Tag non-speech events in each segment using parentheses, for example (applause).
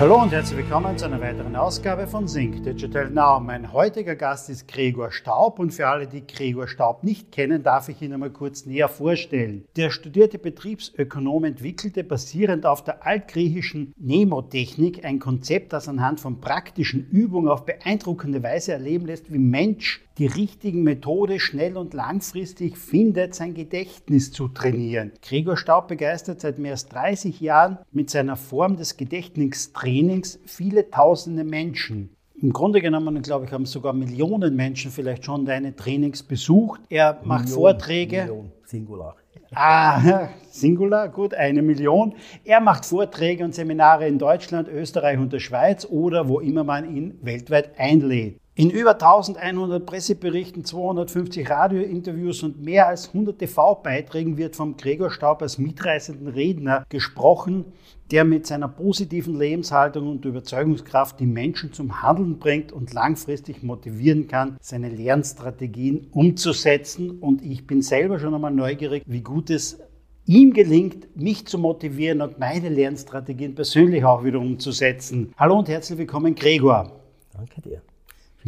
Hallo und herzlich willkommen zu einer weiteren Ausgabe von Sync Digital Now. Mein heutiger Gast ist Gregor Staub und für alle, die Gregor Staub nicht kennen, darf ich ihn einmal kurz näher vorstellen. Der studierte Betriebsökonom entwickelte basierend auf der altgriechischen Nemotechnik ein Konzept, das anhand von praktischen Übungen auf beeindruckende Weise erleben lässt, wie Mensch die richtigen Methode schnell und langfristig findet, sein Gedächtnis zu trainieren. Gregor Staub begeistert seit mehr als 30 Jahren mit seiner Form des Gedächtnistrainings viele tausende Menschen. Im Grunde genommen, glaube ich, haben sogar Millionen Menschen vielleicht schon deine Trainings besucht. Er macht Million, Vorträge. Million, Singular. Ah, (laughs) Singular, gut, eine Million. Er macht Vorträge und Seminare in Deutschland, Österreich und der Schweiz oder wo immer man ihn weltweit einlädt. In über 1100 Presseberichten, 250 Radiointerviews und mehr als 100 TV-Beiträgen wird vom Gregor Staub als mitreißenden Redner gesprochen, der mit seiner positiven Lebenshaltung und Überzeugungskraft die Menschen zum Handeln bringt und langfristig motivieren kann, seine Lernstrategien umzusetzen. Und ich bin selber schon einmal neugierig, wie gut es ihm gelingt, mich zu motivieren und meine Lernstrategien persönlich auch wieder umzusetzen. Hallo und herzlich willkommen, Gregor. Danke dir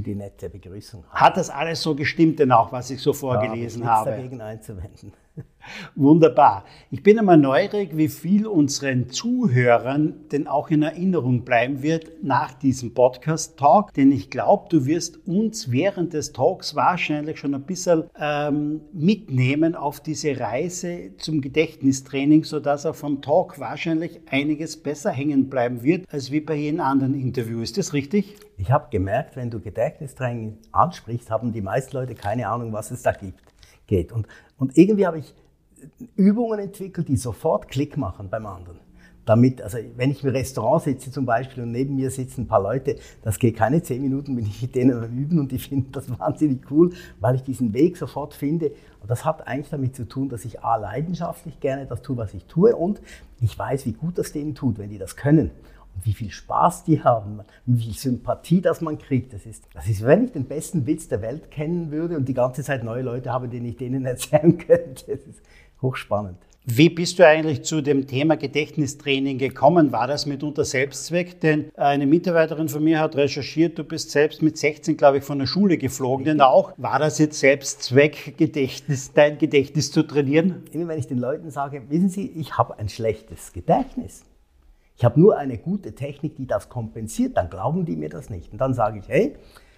die nette Begrüßung. Hat das alles so gestimmt denn auch, was ich so vorgelesen ja, habe? dagegen einzuwenden. (laughs) Wunderbar. Ich bin einmal neugierig, wie viel unseren Zuhörern denn auch in Erinnerung bleiben wird nach diesem Podcast-Talk, denn ich glaube, du wirst uns während des Talks wahrscheinlich schon ein bisschen ähm, mitnehmen auf diese Reise zum Gedächtnistraining, sodass auch vom Talk wahrscheinlich einiges besser hängen bleiben wird, als wie bei jedem anderen Interview. Ist das richtig? Ich habe gemerkt, wenn du Gedächtnistraining ansprichst, haben die meisten Leute keine Ahnung, was es da gibt. Geht. Und, und irgendwie habe ich Übungen entwickelt, die sofort Klick machen beim anderen. Damit, also wenn ich im Restaurant sitze zum Beispiel und neben mir sitzen ein paar Leute, das geht keine zehn Minuten, bin ich mit denen am Üben und die finden das (laughs) wahnsinnig cool, weil ich diesen Weg sofort finde. Und das hat eigentlich damit zu tun, dass ich A, leidenschaftlich gerne das tue, was ich tue und ich weiß, wie gut das denen tut, wenn die das können. Wie viel Spaß die haben, wie viel Sympathie das man kriegt. Das ist, das ist, wenn ich den besten Witz der Welt kennen würde und die ganze Zeit neue Leute habe, den ich denen (laughs) erzählen könnte. Das ist, hochspannend. Wie bist du eigentlich zu dem Thema Gedächtnistraining gekommen? War das mitunter Selbstzweck? Denn eine Mitarbeiterin von mir hat recherchiert, du bist selbst mit 16, glaube ich, von der Schule geflogen. Denn auch war das jetzt Selbstzweck, Gedächtnis, dein Gedächtnis zu trainieren? Immer wenn ich den Leuten sage, wissen Sie, ich habe ein schlechtes Gedächtnis. Ich habe nur eine gute Technik, die das kompensiert, dann glauben die mir das nicht. Und dann sage ich, hey,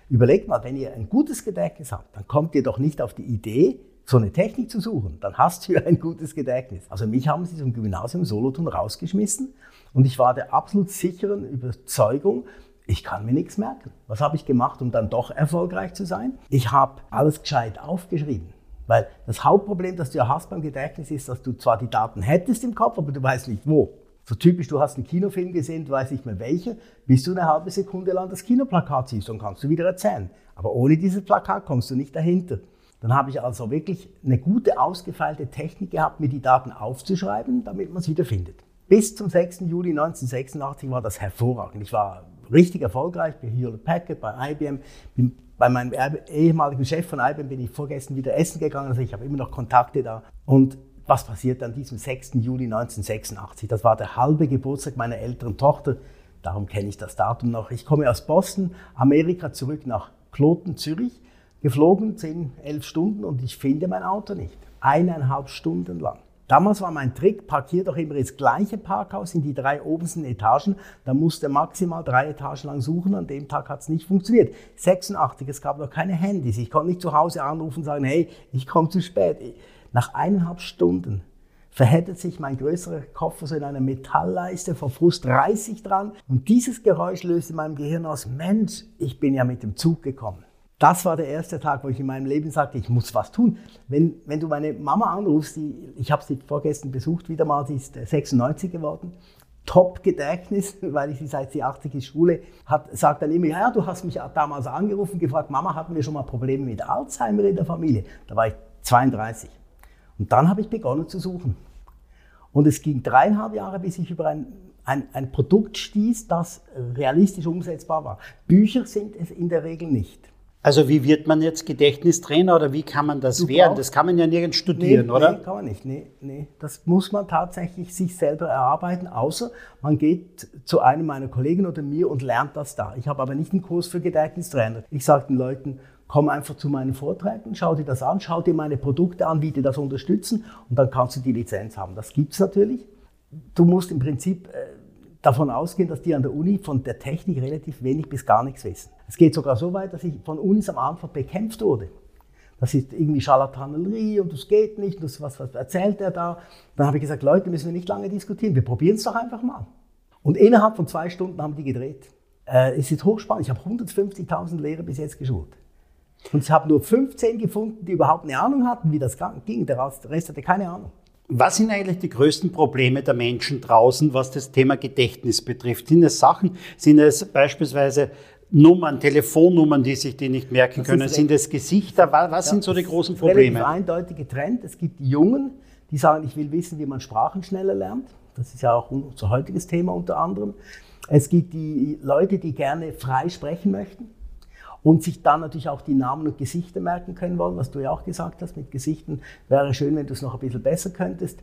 überlegt mal, wenn ihr ein gutes Gedächtnis habt, dann kommt ihr doch nicht auf die Idee, so eine Technik zu suchen, dann hast du ja ein gutes Gedächtnis. Also mich haben sie zum Gymnasium Solothurn rausgeschmissen und ich war der absolut sicheren Überzeugung, ich kann mir nichts merken. Was habe ich gemacht, um dann doch erfolgreich zu sein? Ich habe alles gescheit aufgeschrieben. Weil das Hauptproblem, das du ja hast beim Gedächtnis, ist, dass du zwar die Daten hättest im Kopf, aber du weißt nicht wo. So typisch, du hast einen Kinofilm gesehen, du weißt nicht mehr welcher, bis du eine halbe Sekunde lang das Kinoplakat siehst und kannst du wieder erzählen. Aber ohne dieses Plakat kommst du nicht dahinter. Dann habe ich also wirklich eine gute, ausgefeilte Technik gehabt, mir die Daten aufzuschreiben, damit man es wieder findet. Bis zum 6. Juli 1986 war das hervorragend. Ich war richtig erfolgreich bei Hewlett Packard, bei IBM. Bin bei meinem ehemaligen Chef von IBM bin ich vorgestern wieder essen gegangen, also ich habe immer noch Kontakte da. Und was passiert an diesem 6. Juli 1986? Das war der halbe Geburtstag meiner älteren Tochter. Darum kenne ich das Datum noch. Ich komme aus Boston, Amerika, zurück nach Kloten, Zürich geflogen, 10, 11 Stunden und ich finde mein Auto nicht. Eineinhalb Stunden lang. Damals war mein Trick, parkier doch immer ins gleiche Parkhaus in die drei obersten Etagen. Da musste maximal drei Etagen lang suchen. An dem Tag hat es nicht funktioniert. 86, es gab noch keine Handys. Ich konnte nicht zu Hause anrufen und sagen, hey, ich komme zu spät. Nach eineinhalb Stunden verhättet sich mein größerer Koffer so in einer Metallleiste, vor Frust reiß ich dran und dieses Geräusch löst in meinem Gehirn aus, Mensch, ich bin ja mit dem Zug gekommen. Das war der erste Tag, wo ich in meinem Leben sagte, ich muss was tun. Wenn, wenn du meine Mama anrufst, die, ich habe sie vorgestern besucht, wieder mal, sie ist 96 geworden, Top-Gedächtnis, (laughs) weil ich sie seit sie 80 ist Schule, hat, sagt dann immer, ja, du hast mich damals angerufen, gefragt, Mama, hatten wir schon mal Probleme mit Alzheimer in der Familie? Da war ich 32. Und dann habe ich begonnen zu suchen. Und es ging dreieinhalb Jahre, bis ich über ein, ein, ein Produkt stieß, das realistisch umsetzbar war. Bücher sind es in der Regel nicht. Also wie wird man jetzt Gedächtnistrainer oder wie kann man das du werden? Das kann man ja nirgends studieren, nee, oder? Nee, kann man nicht. Nee, nee. Das muss man tatsächlich sich selber erarbeiten, außer man geht zu einem meiner Kollegen oder mir und lernt das da. Ich habe aber nicht einen Kurs für Gedächtnistrainer. Ich sage den Leuten, komm einfach zu meinen Vorträgen, schau dir das an, schau dir meine Produkte an, wie die das unterstützen und dann kannst du die Lizenz haben. Das gibt es natürlich. Du musst im Prinzip äh, davon ausgehen, dass die an der Uni von der Technik relativ wenig bis gar nichts wissen. Es geht sogar so weit, dass ich von Unis am Anfang bekämpft wurde. Das ist irgendwie Scharlatanerie und das geht nicht, das, was, was erzählt er da? Dann habe ich gesagt, Leute, müssen wir nicht lange diskutieren, wir probieren es doch einfach mal. Und innerhalb von zwei Stunden haben die gedreht. Äh, es ist hochspannend, ich habe 150.000 Lehrer bis jetzt geschult. Und ich habe nur 15 gefunden, die überhaupt eine Ahnung hatten, wie das ging. Der Rest hatte keine Ahnung. Was sind eigentlich die größten Probleme der Menschen draußen, was das Thema Gedächtnis betrifft? Sind es Sachen, sind es beispielsweise Nummern, Telefonnummern, die sich die nicht merken das können? Sind es Gesichter? Was, was ja, sind so die großen Probleme? Relativ eindeutig getrennt. Es gibt die Jungen, die sagen, ich will wissen, wie man Sprachen schneller lernt. Das ist ja auch unser heutiges Thema unter anderem. Es gibt die Leute, die gerne frei sprechen möchten und sich dann natürlich auch die Namen und Gesichter merken können wollen, was du ja auch gesagt hast, mit Gesichten wäre schön, wenn du es noch ein bisschen besser könntest.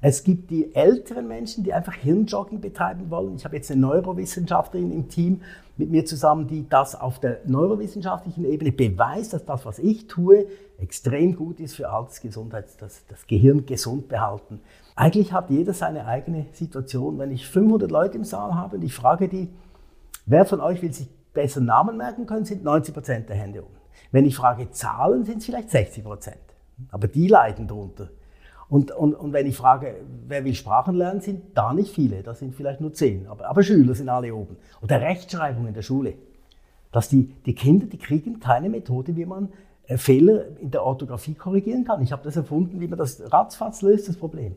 Es gibt die älteren Menschen, die einfach Hirnjogging betreiben wollen. Ich habe jetzt eine Neurowissenschaftlerin im Team mit mir zusammen, die das auf der neurowissenschaftlichen Ebene beweist, dass das, was ich tue, extrem gut ist für Altersgesundheit, das, das Gehirn gesund behalten. Eigentlich hat jeder seine eigene Situation. Wenn ich 500 Leute im Saal habe und ich frage die, wer von euch will sich besser Namen merken können, sind 90 Prozent der Hände unten. Wenn ich frage Zahlen, sind es vielleicht 60 Prozent. Aber die leiden darunter. Und, und, und wenn ich frage, wer will Sprachen lernen, sind da nicht viele. Da sind vielleicht nur zehn. Aber, aber Schüler sind alle oben. Oder Rechtschreibung in der Schule. Dass die, die Kinder, die kriegen keine Methode, wie man äh, Fehler in der Orthographie korrigieren kann. Ich habe das erfunden, wie man das ratzfatz löst, das Problem.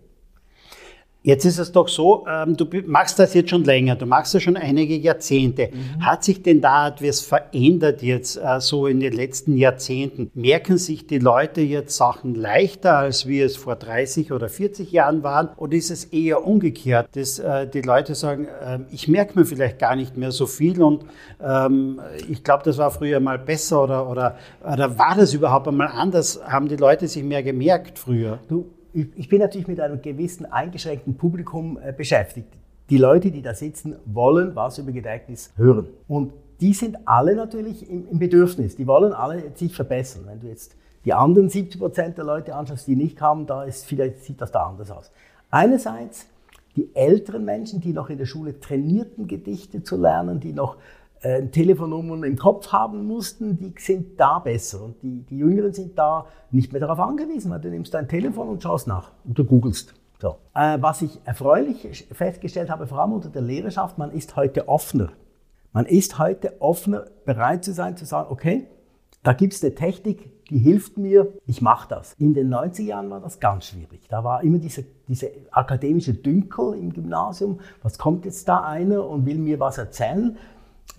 Jetzt ist es doch so, ähm, du machst das jetzt schon länger, du machst das schon einige Jahrzehnte. Mhm. Hat sich denn da etwas verändert jetzt äh, so in den letzten Jahrzehnten? Merken sich die Leute jetzt Sachen leichter, als wie es vor 30 oder 40 Jahren waren? Oder ist es eher umgekehrt, dass äh, die Leute sagen, äh, ich merke mir vielleicht gar nicht mehr so viel und ähm, ich glaube, das war früher mal besser oder, oder, oder war das überhaupt einmal anders? Haben die Leute sich mehr gemerkt früher? Du ich bin natürlich mit einem gewissen eingeschränkten Publikum äh, beschäftigt. Die Leute, die da sitzen, wollen was über Gedächtnis hören. Und die sind alle natürlich im, Bedürfnis. Die wollen alle sich verbessern. Wenn du jetzt die anderen 70 Prozent der Leute anschaust, die nicht haben, da ist vielleicht sieht das da anders aus. Einerseits die älteren Menschen, die noch in der Schule trainierten, Gedichte zu lernen, die noch äh, Telefonnummern im Kopf haben mussten, die sind da besser. Und die, die Jüngeren sind da nicht mehr darauf angewiesen, weil du nimmst dein Telefon und schaust nach du googelst. So. Äh, was ich erfreulich festgestellt habe, vor allem unter der Lehrerschaft, man ist heute offener. Man ist heute offener, bereit zu sein, zu sagen, okay, da gibt es eine Technik, die hilft mir, ich mache das. In den 90er Jahren war das ganz schwierig. Da war immer diese, diese akademische Dünkel im Gymnasium. Was kommt jetzt da einer und will mir was erzählen?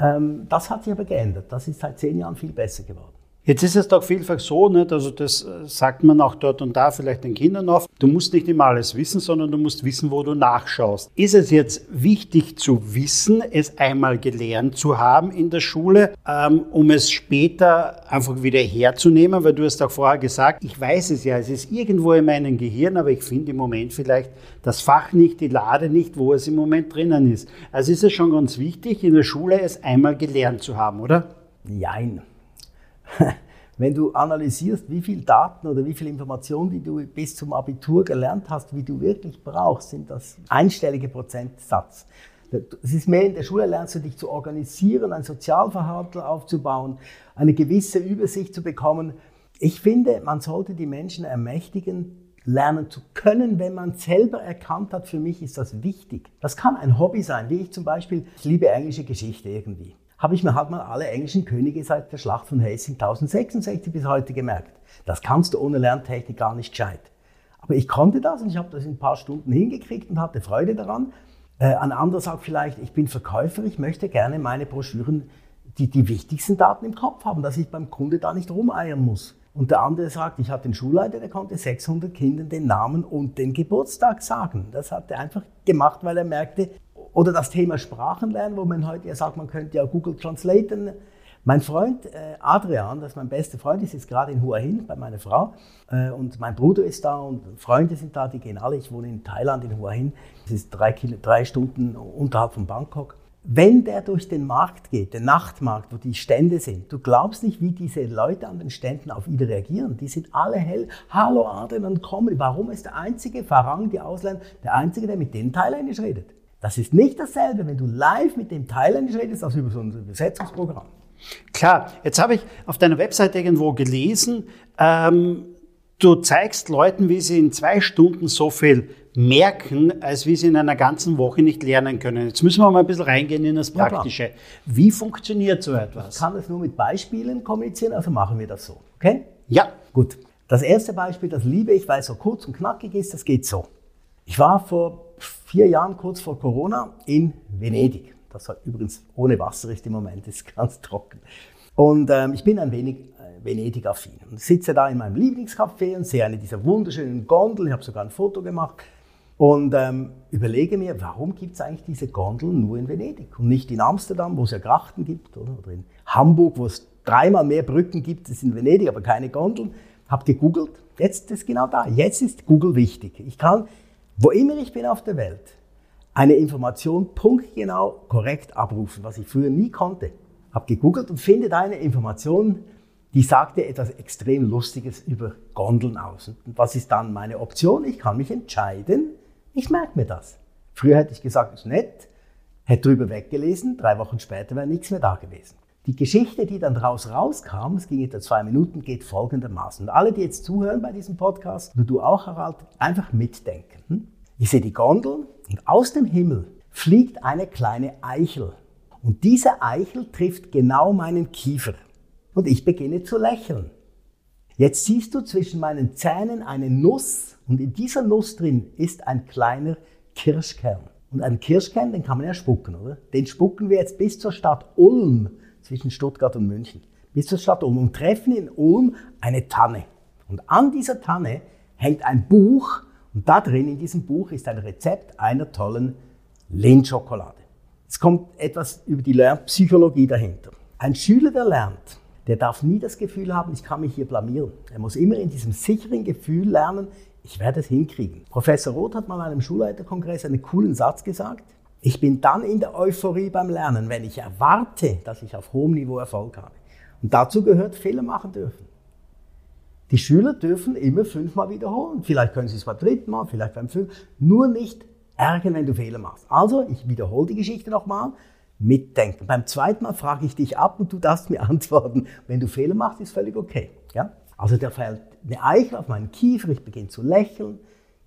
Ähm, das hat sich aber geändert. Das ist seit zehn Jahren viel besser geworden. Jetzt ist es doch vielfach so, nicht? also das äh, sagt man auch dort und da vielleicht den Kindern oft, du musst nicht immer alles wissen, sondern du musst wissen, wo du nachschaust. Ist es jetzt wichtig zu wissen, es einmal gelernt zu haben in der Schule, ähm, um es später einfach wieder herzunehmen? Weil du hast auch vorher gesagt, ich weiß es ja, es ist irgendwo in meinem Gehirn, aber ich finde im Moment vielleicht das Fach nicht, die Lade nicht, wo es im Moment drinnen ist. Also ist es schon ganz wichtig, in der Schule es einmal gelernt zu haben, oder? Nein. (laughs) wenn du analysierst, wie viel Daten oder wie viel Informationen, die du bis zum Abitur gelernt hast, wie du wirklich brauchst, sind das einstellige Prozentsatz. Es ist mehr in der Schule lernst du dich zu organisieren, ein Sozialverhalten aufzubauen, eine gewisse Übersicht zu bekommen. Ich finde, man sollte die Menschen ermächtigen, lernen zu können, wenn man selber erkannt hat, für mich ist das wichtig. Das kann ein Hobby sein, wie ich zum Beispiel, ich liebe englische Geschichte irgendwie habe ich mir halt mal alle englischen Könige seit der Schlacht von Hastings 1066 bis heute gemerkt. Das kannst du ohne Lerntechnik gar nicht gescheit. Aber ich konnte das und ich habe das in ein paar Stunden hingekriegt und hatte Freude daran. Äh, ein anderer sagt vielleicht, ich bin Verkäufer, ich möchte gerne meine Broschüren, die, die wichtigsten Daten im Kopf haben, dass ich beim Kunde da nicht rumeiern muss. Und der andere sagt, ich hatte einen Schulleiter, der konnte 600 Kindern den Namen und den Geburtstag sagen. Das hat er einfach gemacht, weil er merkte, oder das Thema Sprachenlernen, wo man heute ja sagt, man könnte ja Google Translaten. Mein Freund äh, Adrian, das ist mein bester Freund, ist jetzt gerade in Hua Hin bei meiner Frau. Äh, und mein Bruder ist da und Freunde sind da, die gehen alle. Ich wohne in Thailand, in Hua Hin. Das ist drei, Kilo, drei Stunden unterhalb von Bangkok. Wenn der durch den Markt geht, den Nachtmarkt, wo die Stände sind, du glaubst nicht, wie diese Leute an den Ständen auf ihn reagieren. Die sind alle hell. Hallo Adrian, kommen. Warum ist der einzige Farang, die Ausländer, der einzige, der mit denen Thailändisch redet? Das ist nicht dasselbe, wenn du live mit dem Thailändisch redest, als über so ein Übersetzungsprogramm. Klar, jetzt habe ich auf deiner Website irgendwo gelesen, ähm, du zeigst Leuten, wie sie in zwei Stunden so viel merken, als wie sie in einer ganzen Woche nicht lernen können. Jetzt müssen wir mal ein bisschen reingehen in das Praktische. Ja, wie funktioniert so etwas? Ich kann das nur mit Beispielen kommunizieren, also machen wir das so. Okay? Ja. Gut. Das erste Beispiel, das liebe ich, weil es so kurz und knackig ist, das geht so. Ich war vor vier Jahren, kurz vor Corona, in Venedig. Das war übrigens ohne Wasser ist im Moment, ist ganz trocken. Und ähm, ich bin ein wenig äh, Venedig-affin. Und sitze da in meinem Lieblingscafé und sehe eine dieser wunderschönen Gondeln. Ich habe sogar ein Foto gemacht. Und ähm, überlege mir, warum gibt es eigentlich diese Gondeln nur in Venedig und nicht in Amsterdam, wo es ja Grachten gibt, oder, oder in Hamburg, wo es dreimal mehr Brücken gibt als in Venedig, aber keine Gondeln. Habe gegoogelt. Jetzt ist genau da. Jetzt ist Google wichtig. Ich kann, wo immer ich bin auf der Welt, eine Information punktgenau korrekt abrufen, was ich früher nie konnte. Habe gegoogelt und finde eine Information, die sagte etwas extrem Lustiges über Gondeln aus. Und was ist dann meine Option? Ich kann mich entscheiden, ich merke mir das. Früher hätte ich gesagt, ist nett, hätte drüber weggelesen, drei Wochen später wäre nichts mehr da gewesen. Die Geschichte, die dann daraus rauskam, es ging etwa zwei Minuten, geht folgendermaßen. Und alle, die jetzt zuhören bei diesem Podcast, und du auch, Harald, einfach mitdenken. Hm? Ich sehe die Gondel und aus dem Himmel fliegt eine kleine Eichel. Und diese Eichel trifft genau meinen Kiefer. Und ich beginne zu lächeln. Jetzt siehst du zwischen meinen Zähnen eine Nuss und in dieser Nuss drin ist ein kleiner Kirschkern. Und einen Kirschkern, den kann man ja spucken, oder? Den spucken wir jetzt bis zur Stadt Ulm, zwischen Stuttgart und München. Bis zur Stadt Ulm und treffen in Ulm eine Tanne. Und an dieser Tanne hängt ein Buch und da drin in diesem Buch ist ein Rezept einer tollen Lindschokolade. Es kommt etwas über die Lernpsychologie dahinter. Ein Schüler, der lernt, der darf nie das Gefühl haben, ich kann mich hier blamieren. Er muss immer in diesem sicheren Gefühl lernen, ich werde es hinkriegen. Professor Roth hat mal an einem Schulleiterkongress einen coolen Satz gesagt. Ich bin dann in der Euphorie beim Lernen, wenn ich erwarte, dass ich auf hohem Niveau Erfolg habe. Und dazu gehört Fehler machen dürfen. Die Schüler dürfen immer fünfmal wiederholen. Vielleicht können sie es beim dritten Mal, vielleicht beim fünften. Nur nicht ärgern, wenn du Fehler machst. Also, ich wiederhole die Geschichte nochmal mitdenken. Beim zweiten Mal frage ich dich ab und du darfst mir (laughs) antworten. Wenn du Fehler machst, ist völlig okay. Ja? Also da fällt eine Eichel auf meinen Kiefer, ich beginne zu lächeln.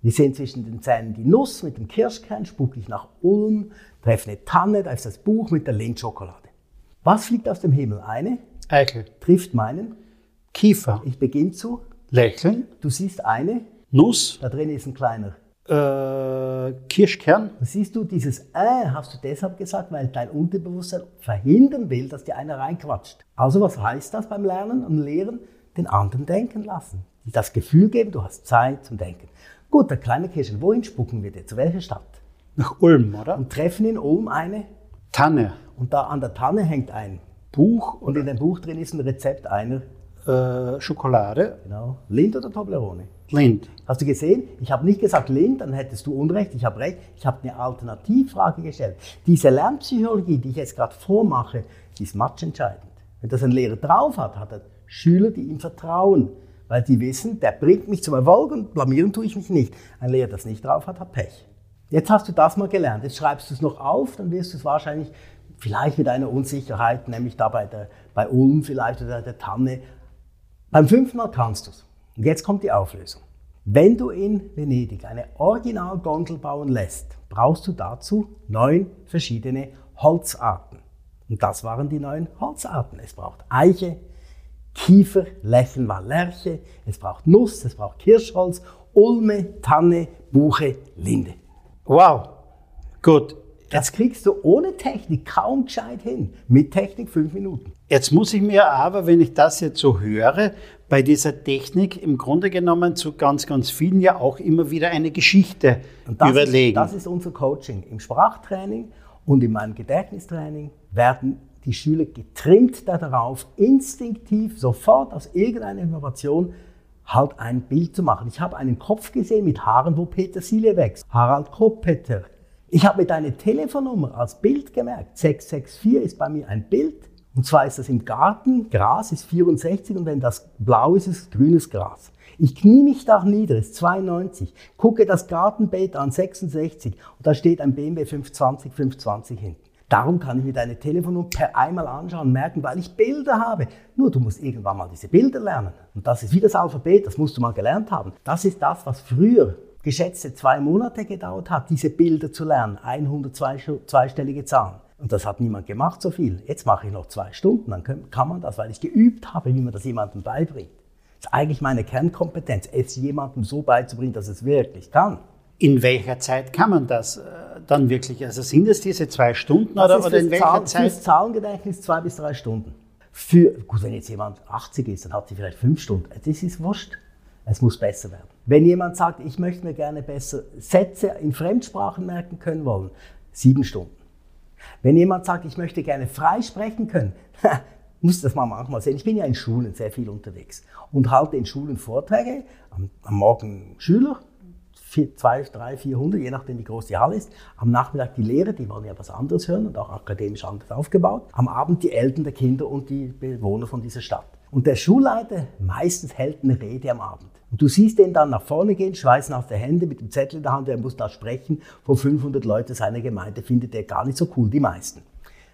Wir sehen zwischen den Zähnen die Nuss mit dem Kirschkern, spucke ich nach Ulm, treffe eine Tanne, da ist das Buch mit der Lindschokolade. Was fliegt aus dem Himmel? Eine Eichel. Trifft meinen Kiefer. Ich beginne zu lächeln. Du siehst eine Nuss. Da drin ist ein kleiner äh, Kirschkern. Siehst du, dieses äh hast du deshalb gesagt, weil dein Unterbewusstsein verhindern will, dass dir einer reinquatscht. Also was heißt das beim Lernen und Lehren? Den anderen denken lassen. Das Gefühl geben, du hast Zeit zum Denken. Gut, der kleine Kirschkern, wohin spucken wir dir? Zu welcher Stadt? Nach Ulm, oder? Und treffen in Ulm eine Tanne. Und da an der Tanne hängt ein Buch und in dem Buch drin ist ein Rezept einer äh, Schokolade. Genau. Lind oder Toblerone? Lind. Hast du gesehen? Ich habe nicht gesagt Lind, dann hättest du Unrecht. Ich habe recht. Ich habe eine Alternativfrage gestellt. Diese Lernpsychologie, die ich jetzt gerade vormache, ist matchentscheidend. Wenn das ein Lehrer drauf hat, hat er Schüler, die ihm vertrauen, weil die wissen, der bringt mich zum Erfolg und blamieren tue ich mich nicht. Ein Lehrer, das nicht drauf hat, hat Pech. Jetzt hast du das mal gelernt. Jetzt schreibst du es noch auf, dann wirst du es wahrscheinlich vielleicht mit einer Unsicherheit, nämlich da bei, der, bei Ulm vielleicht oder der Tanne, beim fünften Mal kannst du es. Und jetzt kommt die Auflösung. Wenn du in Venedig eine Originalgondel bauen lässt, brauchst du dazu neun verschiedene Holzarten. Und das waren die neun Holzarten. Es braucht Eiche, Kiefer, Lächeln war Lerche, es braucht Nuss, es braucht Kirschholz, Ulme, Tanne, Buche, Linde. Wow, gut. Das kriegst du ohne Technik kaum gescheit hin. Mit Technik fünf Minuten. Jetzt muss ich mir aber, wenn ich das jetzt so höre, bei dieser Technik im Grunde genommen zu ganz, ganz vielen ja auch immer wieder eine Geschichte das überlegen. Ist, das ist unser Coaching. Im Sprachtraining und in meinem Gedächtnistraining werden die Schüler getrimmt darauf, instinktiv sofort aus irgendeiner Information halt ein Bild zu machen. Ich habe einen Kopf gesehen mit Haaren, wo Petersilie wächst. Harald Koppeter. Ich habe mir deine Telefonnummer als Bild gemerkt. 664 ist bei mir ein Bild. Und zwar ist das im Garten, Gras ist 64 und wenn das blau ist, ist es grünes Gras. Ich knie mich da nieder, ist 92, gucke das Gartenbeet an, 66 und da steht ein BMW 520, 520 hinten. Darum kann ich mir deine Telefonnummer per einmal anschauen, merken, weil ich Bilder habe. Nur du musst irgendwann mal diese Bilder lernen. Und das ist wie das Alphabet, das musst du mal gelernt haben. Das ist das, was früher geschätzte zwei Monate gedauert hat, diese Bilder zu lernen. 100 zweistellige Zahlen. Und das hat niemand gemacht so viel. Jetzt mache ich noch zwei Stunden, dann kann man das, weil ich geübt habe, wie man das jemandem beibringt. Das ist eigentlich meine Kernkompetenz, es jemandem so beizubringen, dass es wirklich kann. In welcher Zeit kann man das äh, dann wirklich? Also sind es diese zwei Stunden das oder, oder in welcher Zahl, Zeit? Fürs Zahlengedächtnis zwei bis drei Stunden. Für, gut, wenn jetzt jemand 80 ist, dann hat sie vielleicht fünf Stunden. Das ist wurscht. Es muss besser werden. Wenn jemand sagt, ich möchte mir gerne besser Sätze in Fremdsprachen merken können wollen, sieben Stunden. Wenn jemand sagt, ich möchte gerne frei sprechen können, (laughs) muss das mal manchmal sehen. Ich bin ja in Schulen sehr viel unterwegs und halte in Schulen Vorträge, am, am Morgen Schüler, vier, zwei, drei, 400, je nachdem wie groß die Halle ist. Am Nachmittag die Lehrer, die wollen ja was anderes hören und auch akademisch anders aufgebaut. Am Abend die Eltern der Kinder und die Bewohner von dieser Stadt. Und der Schulleiter meistens hält eine Rede am Abend. Und du siehst den dann nach vorne gehen, schweißen aus der Hände mit dem Zettel in der Hand, er muss da sprechen. Vor 500 Leuten seiner Gemeinde findet er gar nicht so cool, die meisten.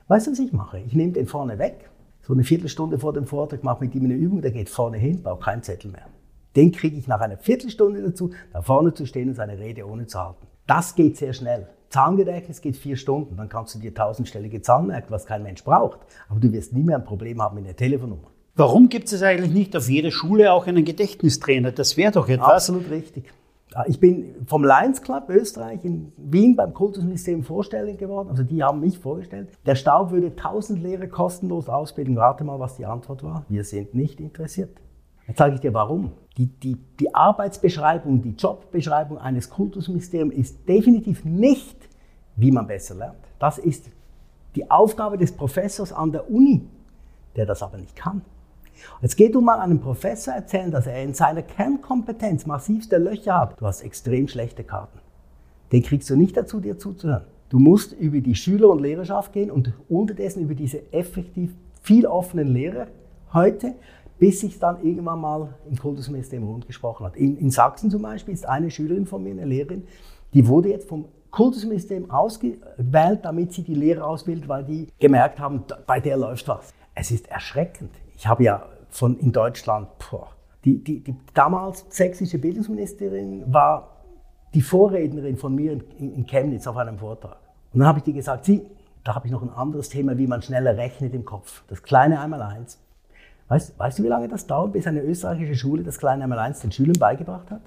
Weißt du, was ich mache? Ich nehme den vorne weg, so eine Viertelstunde vor dem Vortrag, mache mit ihm eine Übung, der geht vorne hin, braucht keinen Zettel mehr. Den kriege ich nach einer Viertelstunde dazu, da vorne zu stehen und seine Rede ohne zu halten. Das geht sehr schnell. Zahlengedächtnis geht vier Stunden, dann kannst du dir tausendstellige Zahlen merken, was kein Mensch braucht. Aber du wirst nie mehr ein Problem haben mit der Telefonnummer. Warum gibt es eigentlich nicht auf jeder Schule auch einen Gedächtnistrainer? Das wäre doch etwas. Absolut richtig. Ich bin vom Lions Club Österreich in Wien beim Kultusministerium vorstellig geworden. Also die haben mich vorgestellt. Der Staub würde 1000 Lehrer kostenlos ausbilden. Rate mal, was die Antwort war. Wir sind nicht interessiert. Jetzt sage ich dir warum. Die, die, die Arbeitsbeschreibung, die Jobbeschreibung eines Kultusministeriums ist definitiv nicht, wie man besser lernt. Das ist die Aufgabe des Professors an der Uni, der das aber nicht kann. Jetzt geht du mal einem Professor erzählen, dass er in seiner Kernkompetenz massivste Löcher hat. Du hast extrem schlechte Karten. Den kriegst du nicht dazu, dir zuzuhören. Du musst über die Schüler- und Lehrerschaft gehen und unterdessen über diese effektiv viel offenen Lehrer heute bis sich dann irgendwann mal im Kultusministerium rund gesprochen hat. In, in, Sachsen zum Beispiel ist eine Schülerin von mir, eine Lehrerin, die wurde jetzt vom Kultusministerium ausgewählt, damit sie die Lehrer ausbildet, weil die gemerkt haben, bei der läuft was. Es ist erschreckend. Ich habe ja von in Deutschland, boah, die, die, die damals sächsische Bildungsministerin war die Vorrednerin von mir in, in Chemnitz auf einem Vortrag. Und dann habe ich dir gesagt, sie, da habe ich noch ein anderes Thema, wie man schneller rechnet im Kopf. Das kleine Einmaleins. Weißt, weißt du, wie lange das dauert, bis eine österreichische Schule das kleine Einmaleins den Schülern beigebracht hat?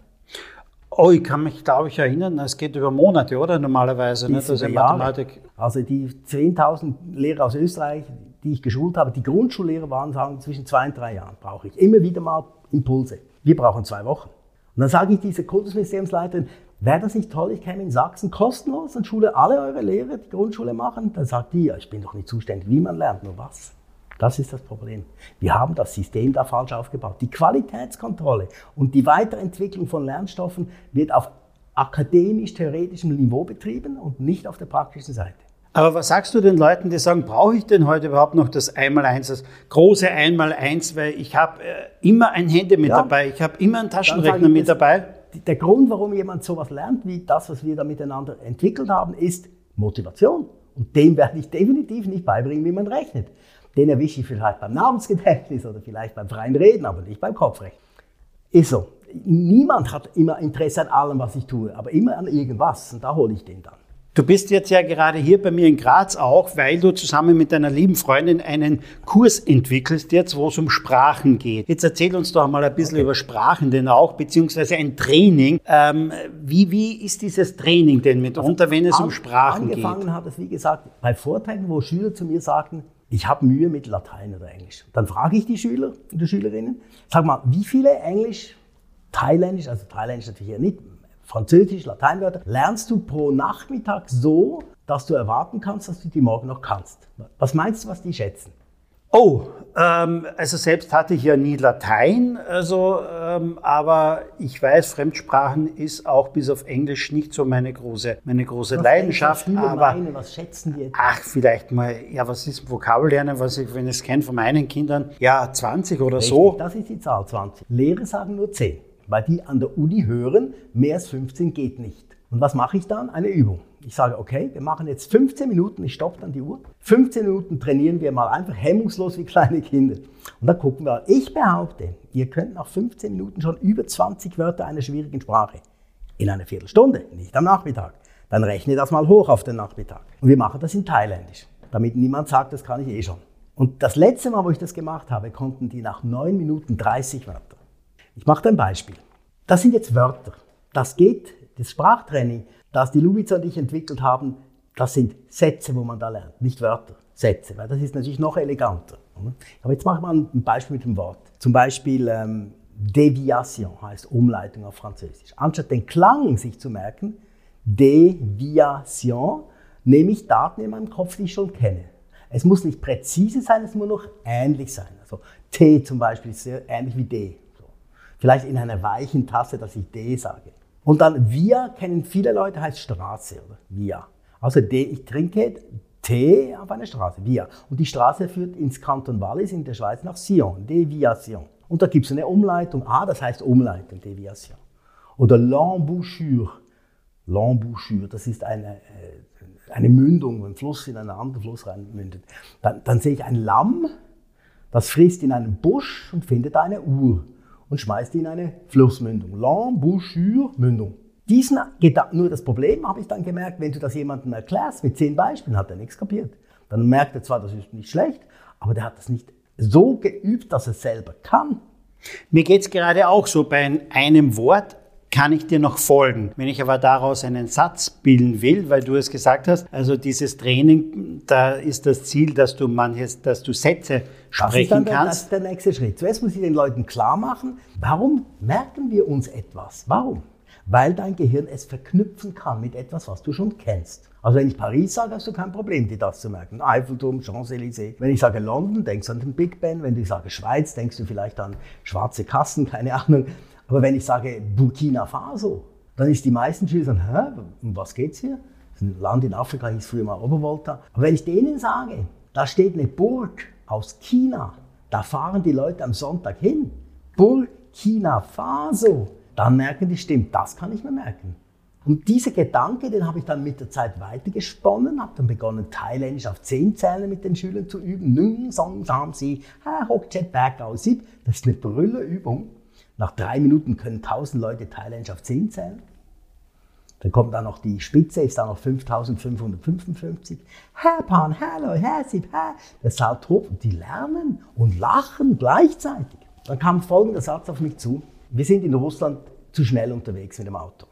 Oh, ich kann mich, glaube ich, erinnern, es geht über Monate, oder? Normalerweise, ne? Also Mathematik. Also die 10.000 Lehrer aus Österreich, die ich geschult habe, die Grundschullehrer waren, sagen, zwischen zwei und drei Jahren brauche ich immer wieder mal Impulse. Wir brauchen zwei Wochen. Und dann sage ich dieser Kultusmuseumsleiterin, wäre das nicht toll, ich käme in Sachsen kostenlos und schule alle eure Lehrer, die Grundschule machen? Dann sagt die, ja, ich bin doch nicht zuständig, wie man lernt, nur was. Das ist das Problem. Wir haben das System da falsch aufgebaut. Die Qualitätskontrolle und die Weiterentwicklung von Lernstoffen wird auf akademisch-theoretischem Niveau betrieben und nicht auf der praktischen Seite. Aber was sagst du den Leuten, die sagen, brauche ich denn heute überhaupt noch das Einmaleins, das große Einmaleins, weil ich habe äh, immer ein Handy mit ja. dabei, ich habe immer einen Taschenrechner mit dabei? Der Grund, warum jemand sowas lernt, wie das, was wir da miteinander entwickelt haben, ist Motivation. Und dem werde ich definitiv nicht beibringen, wie man rechnet. Den erwische ich vielleicht beim Namensgedächtnis oder vielleicht beim freien Reden, aber nicht beim Kopfrecht. Ist so. Niemand hat immer Interesse an allem, was ich tue, aber immer an irgendwas. Und da hole ich den dann. Du bist jetzt ja gerade hier bei mir in Graz auch, weil du zusammen mit deiner lieben Freundin einen Kurs entwickelst jetzt, wo es um Sprachen geht. Jetzt erzähl uns doch mal ein bisschen okay. über Sprachen denn auch, beziehungsweise ein Training. Ähm, wie, wie ist dieses Training denn mitunter, wenn es an, um Sprachen angefangen geht? Angefangen hat es, wie gesagt, bei Vorträgen, wo Schüler zu mir sagten, ich habe Mühe mit Latein oder Englisch. Dann frage ich die Schüler und die Schülerinnen, sag mal, wie viele Englisch, Thailändisch, also Thailändisch natürlich ja nicht, Französisch, Lateinwörter, lernst du pro Nachmittag so, dass du erwarten kannst, dass du die morgen noch kannst. Was meinst du, was die schätzen? Oh, ähm, also selbst hatte ich ja nie Latein, also, ähm, aber ich weiß, Fremdsprachen ist auch bis auf Englisch nicht so meine große, meine große was Leidenschaft. Aber meine, was schätzen die? Ach, vielleicht mal, ja, was ist Vokabellernen, was ich, wenn ich es kenne von meinen Kindern, ja, 20 oder Richtig, so. Das ist die Zahl 20. Lehrer sagen nur 10 weil die an der Uni hören, mehr als 15 geht nicht. Und was mache ich dann? Eine Übung. Ich sage, okay, wir machen jetzt 15 Minuten, ich stoppe dann die Uhr. 15 Minuten trainieren wir mal einfach hemmungslos wie kleine Kinder. Und dann gucken wir, ich behaupte, ihr könnt nach 15 Minuten schon über 20 Wörter einer schwierigen Sprache. In einer Viertelstunde, nicht am Nachmittag. Dann rechne das mal hoch auf den Nachmittag. Und wir machen das in Thailändisch, damit niemand sagt, das kann ich eh schon. Und das letzte Mal, wo ich das gemacht habe, konnten die nach 9 Minuten 30 Wörter. Ich mache ein Beispiel. Das sind jetzt Wörter. Das geht, das Sprachtraining, das die Lubitzer und ich entwickelt haben, das sind Sätze, wo man da lernt, nicht Wörter, Sätze, weil das ist natürlich noch eleganter. Aber jetzt machen wir ein Beispiel mit dem Wort. Zum Beispiel ähm, Deviation heißt Umleitung auf Französisch. Anstatt den Klang sich zu merken, Deviation, nehme ich Daten in meinem Kopf, die ich schon kenne. Es muss nicht präzise sein, es muss noch ähnlich sein. Also T zum Beispiel ist sehr ähnlich wie D. Vielleicht in einer weichen Tasse, dass ich D sage. Und dann Via kennen viele Leute, heißt Straße oder Via. Also ich trinke Tee auf einer Straße, Via. Und die Straße führt ins Kanton Wallis in der Schweiz nach Sion, Deviation. Und da gibt es eine Umleitung. Ah, das heißt Umleitung, Deviation. Oder L'embouchure. L'embouchure, das ist eine, äh, eine Mündung, wo ein Fluss in einen anderen Fluss reinmündet. Dann, dann sehe ich ein Lamm, das frisst in einem Busch und findet eine Uhr und schmeißt ihn in eine Flussmündung. L'embouchure-Mündung. Diesen Gedanken, nur das Problem habe ich dann gemerkt, wenn du das jemandem erklärst, mit zehn Beispielen, hat er nichts kapiert. Dann merkt er zwar, das ist nicht schlecht, aber der hat das nicht so geübt, dass er selber kann. Mir geht es gerade auch so, bei einem Wort kann ich dir noch folgen. Wenn ich aber daraus einen Satz bilden will, weil du es gesagt hast, also dieses Training, da ist das Ziel, dass du manches, dass du Sätze sprechen das ist dann der, kannst. Das ist der nächste Schritt. Zuerst muss ich den Leuten klar machen, warum merken wir uns etwas? Warum? Weil dein Gehirn es verknüpfen kann mit etwas, was du schon kennst. Also wenn ich Paris sage, hast du kein Problem, dir das zu merken. Eiffelturm, Champs-Élysées. Wenn ich sage London, denkst du an den Big Ben. Wenn ich sage Schweiz, denkst du vielleicht an schwarze Kassen, keine Ahnung. Aber wenn ich sage Burkina Faso, dann ist die meisten Schüler sagen, hä, um was geht's hier? Das ist ein Land in Afrika, hieß früher mal Obervolta. Aber wenn ich denen sage, da steht eine Burg aus China, da fahren die Leute am Sonntag hin, Burkina Faso, dann merken die, stimmt, das kann ich mir merken. Und dieser Gedanke, den habe ich dann mit der Zeit weitergesponnen, habe dann begonnen, Thailändisch auf zehn Zählen mit den Schülern zu üben. Nung, song, sam, si, ha, hock, chet, back, sieb. Das ist eine Brüllerübung. Nach drei Minuten können 1000 Leute Thailand auf 10 zählen. Dann kommt dann noch die Spitze, ist dann noch 5555. Herr Pan, hallo, Herr Sip, Herr. Das saut hoch und die lernen und lachen gleichzeitig. Dann kam folgender Satz auf mich zu. Wir sind in Russland zu schnell unterwegs mit dem Auto.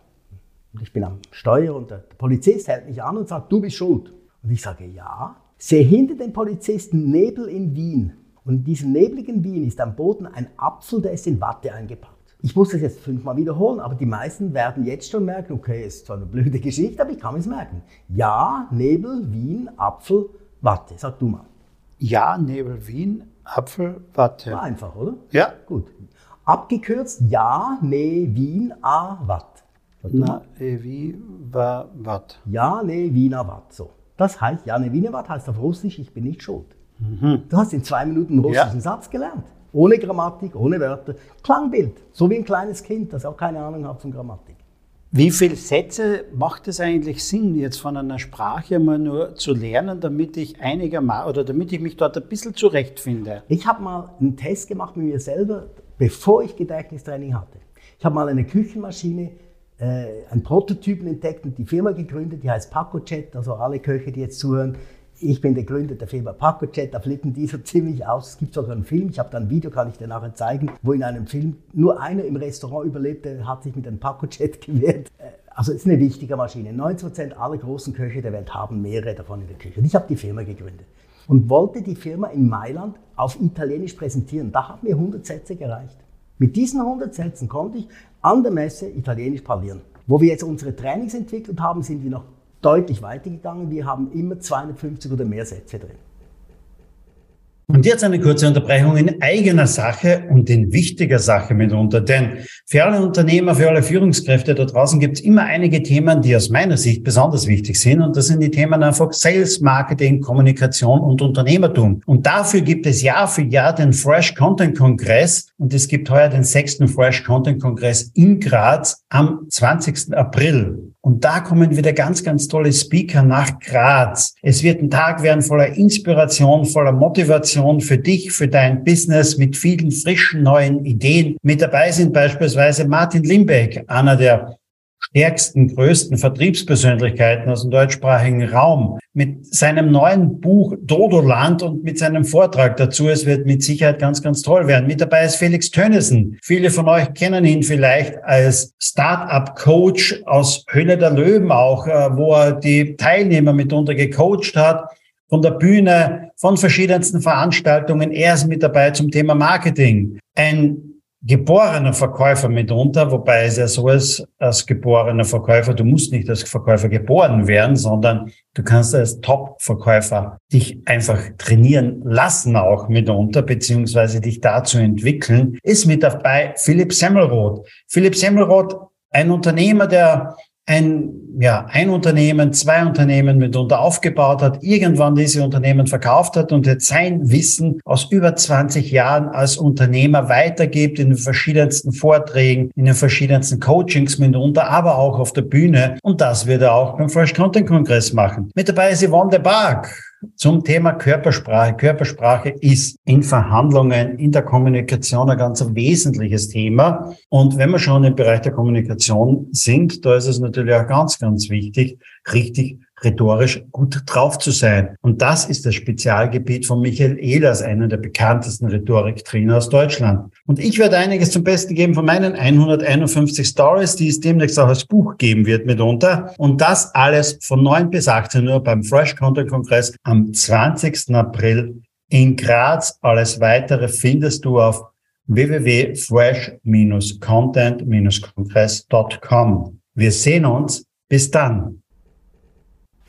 Und ich bin am Steuer und der Polizist hält mich an und sagt, du bist schuld. Und ich sage, ja. Sehe hinter den Polizisten Nebel in Wien. Und in diesem nebligen Wien ist am Boden ein Apfel, der ist in Watte eingepackt. Ich muss das jetzt fünfmal wiederholen, aber die meisten werden jetzt schon merken, okay, ist zwar eine blöde Geschichte, aber ich kann es merken. Ja, Nebel, Wien, Apfel, Watte. Sag du mal. Ja, Nebel, Wien, Apfel, Watte. War einfach, oder? Ja. Gut. Abgekürzt, ja, ne, Wien, a, Watt. Na, e, wie, wa, Watt. Ja, ne, Wiener Watt. So. Das heißt, ja, ne, Wiener Watt heißt auf Russisch, ich bin nicht schuld. Mhm. Du hast in zwei Minuten einen russischen ja. Satz gelernt. Ohne Grammatik, ohne Wörter. Klangbild. So wie ein kleines Kind, das auch keine Ahnung hat von Grammatik. Wie viele Sätze macht es eigentlich Sinn, jetzt von einer Sprache mal nur zu lernen, damit ich einigermaßen oder damit ich mich dort ein bisschen zurechtfinde? Ich habe mal einen Test gemacht mit mir selber, bevor ich Gedächtnistraining hatte. Ich habe mal eine Küchenmaschine äh, einen Prototypen entdeckt und die Firma gegründet, die heißt PacoChat, also alle Köche, die jetzt zuhören, ich bin der Gründer der Firma PacoChat, da flippen die so ziemlich aus. Es gibt sogar einen Film, ich habe da ein Video, kann ich dir nachher zeigen, wo in einem Film nur einer im Restaurant überlebte, hat sich mit einem PacoChat (laughs) gewehrt. Äh, also es ist eine wichtige Maschine. 90% aller großen Köche der Welt haben mehrere davon in der Küche. Und ich habe die Firma gegründet und wollte die Firma in Mailand auf Italienisch präsentieren. Da haben mir 100 Sätze gereicht. Mit diesen 100 Sätzen konnte ich an der Messe Italienisch parlieren. Wo wir jetzt unsere Trainings entwickelt haben, sind wir noch deutlich weitergegangen. Wir haben immer 250 oder mehr Sätze drin. Und jetzt eine kurze Unterbrechung in eigener Sache und in wichtiger Sache mitunter. Denn für alle Unternehmer, für alle Führungskräfte da draußen gibt es immer einige Themen, die aus meiner Sicht besonders wichtig sind. Und das sind die Themen einfach Sales, Marketing, Kommunikation und Unternehmertum. Und dafür gibt es Jahr für Jahr den Fresh Content Kongress. Und es gibt heuer den sechsten Fresh Content Kongress in Graz am 20. April. Und da kommen wieder ganz, ganz tolle Speaker nach Graz. Es wird ein Tag werden voller Inspiration, voller Motivation für dich, für dein Business mit vielen frischen neuen Ideen. Mit dabei sind beispielsweise Martin Limbeck, einer der stärksten, größten Vertriebspersönlichkeiten aus dem deutschsprachigen Raum mit seinem neuen Buch Dodoland und mit seinem Vortrag dazu. Es wird mit Sicherheit ganz, ganz toll werden. Mit dabei ist Felix Tönnissen. Viele von euch kennen ihn vielleicht als Start-up-Coach aus Höhle der Löwen auch, äh, wo er die Teilnehmer mitunter gecoacht hat von der Bühne, von verschiedensten Veranstaltungen. Er ist mit dabei zum Thema Marketing. Ein geborener Verkäufer mitunter, wobei es ja so ist, als geborener Verkäufer, du musst nicht als Verkäufer geboren werden, sondern du kannst als Top-Verkäufer dich einfach trainieren lassen auch mitunter, beziehungsweise dich dazu entwickeln, ist mit dabei Philipp Semmelroth. Philipp Semmelroth, ein Unternehmer, der ein, ja, ein Unternehmen, zwei Unternehmen mitunter aufgebaut hat, irgendwann diese Unternehmen verkauft hat und jetzt sein Wissen aus über 20 Jahren als Unternehmer weitergibt in den verschiedensten Vorträgen, in den verschiedensten Coachings mitunter, aber auch auf der Bühne. Und das wird er auch beim Fresh Content Kongress machen. Mit dabei ist Yvonne de Barg, zum Thema Körpersprache. Körpersprache ist in Verhandlungen, in der Kommunikation ein ganz wesentliches Thema. Und wenn wir schon im Bereich der Kommunikation sind, da ist es natürlich auch ganz, ganz wichtig, richtig rhetorisch gut drauf zu sein. Und das ist das Spezialgebiet von Michael Ehlers, einer der bekanntesten Rhetoriktrainer aus Deutschland. Und ich werde einiges zum Besten geben von meinen 151 Stories, die es demnächst auch als Buch geben wird mitunter. Und das alles von 9 bis 18 Uhr beim Fresh Content Kongress am 20. April in Graz. Alles weitere findest du auf www.fresh-content-kongress.com. Wir sehen uns. Bis dann.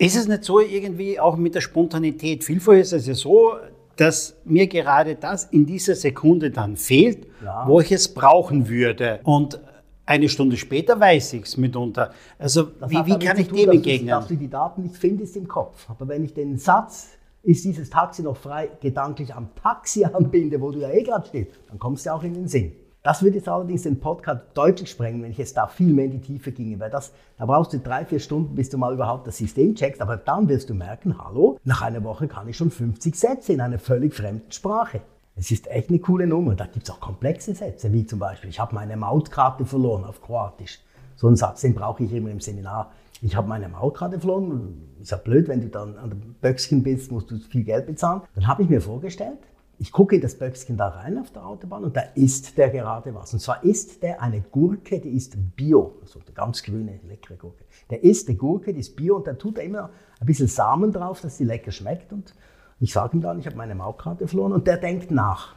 Ist es nicht so irgendwie auch mit der Spontanität? Vielfach ist es ja so, dass mir gerade das in dieser Sekunde dann fehlt, ja. wo ich es brauchen würde. Und eine Stunde später weiß ich es mitunter. Also das wie, wie kann ich dem entgegnen? Dass du die Daten nicht findest im Kopf. Aber wenn ich den Satz, ist dieses Taxi noch frei, gedanklich am Taxi (laughs) anbinde, wo du ja eh gerade stehst, dann kommst du auch in den Sinn. Das würde jetzt allerdings den Podcast deutlich sprengen, wenn ich jetzt da viel mehr in die Tiefe ginge, weil das, da brauchst du drei, vier Stunden, bis du mal überhaupt das System checkst, aber dann wirst du merken, hallo, nach einer Woche kann ich schon 50 Sätze in einer völlig fremden Sprache. Es ist echt eine coole Nummer. Da gibt es auch komplexe Sätze, wie zum Beispiel, ich habe meine Mautkarte verloren auf Kroatisch. So einen Satz, den brauche ich immer im Seminar. Ich habe meine Mautkarte verloren. Ist ja blöd, wenn du dann an der Böckchen bist, musst du viel Geld bezahlen. Dann habe ich mir vorgestellt, ich gucke in das Böckchen da rein auf der Autobahn und da isst der gerade was. Und zwar isst der eine Gurke, die ist Bio, also eine ganz grüne, leckere Gurke. Der isst eine Gurke, die ist Bio und da tut er immer ein bisschen Samen drauf, dass die lecker schmeckt. Und ich sage ihm dann, ich habe meine Maukkarte verloren und der denkt nach.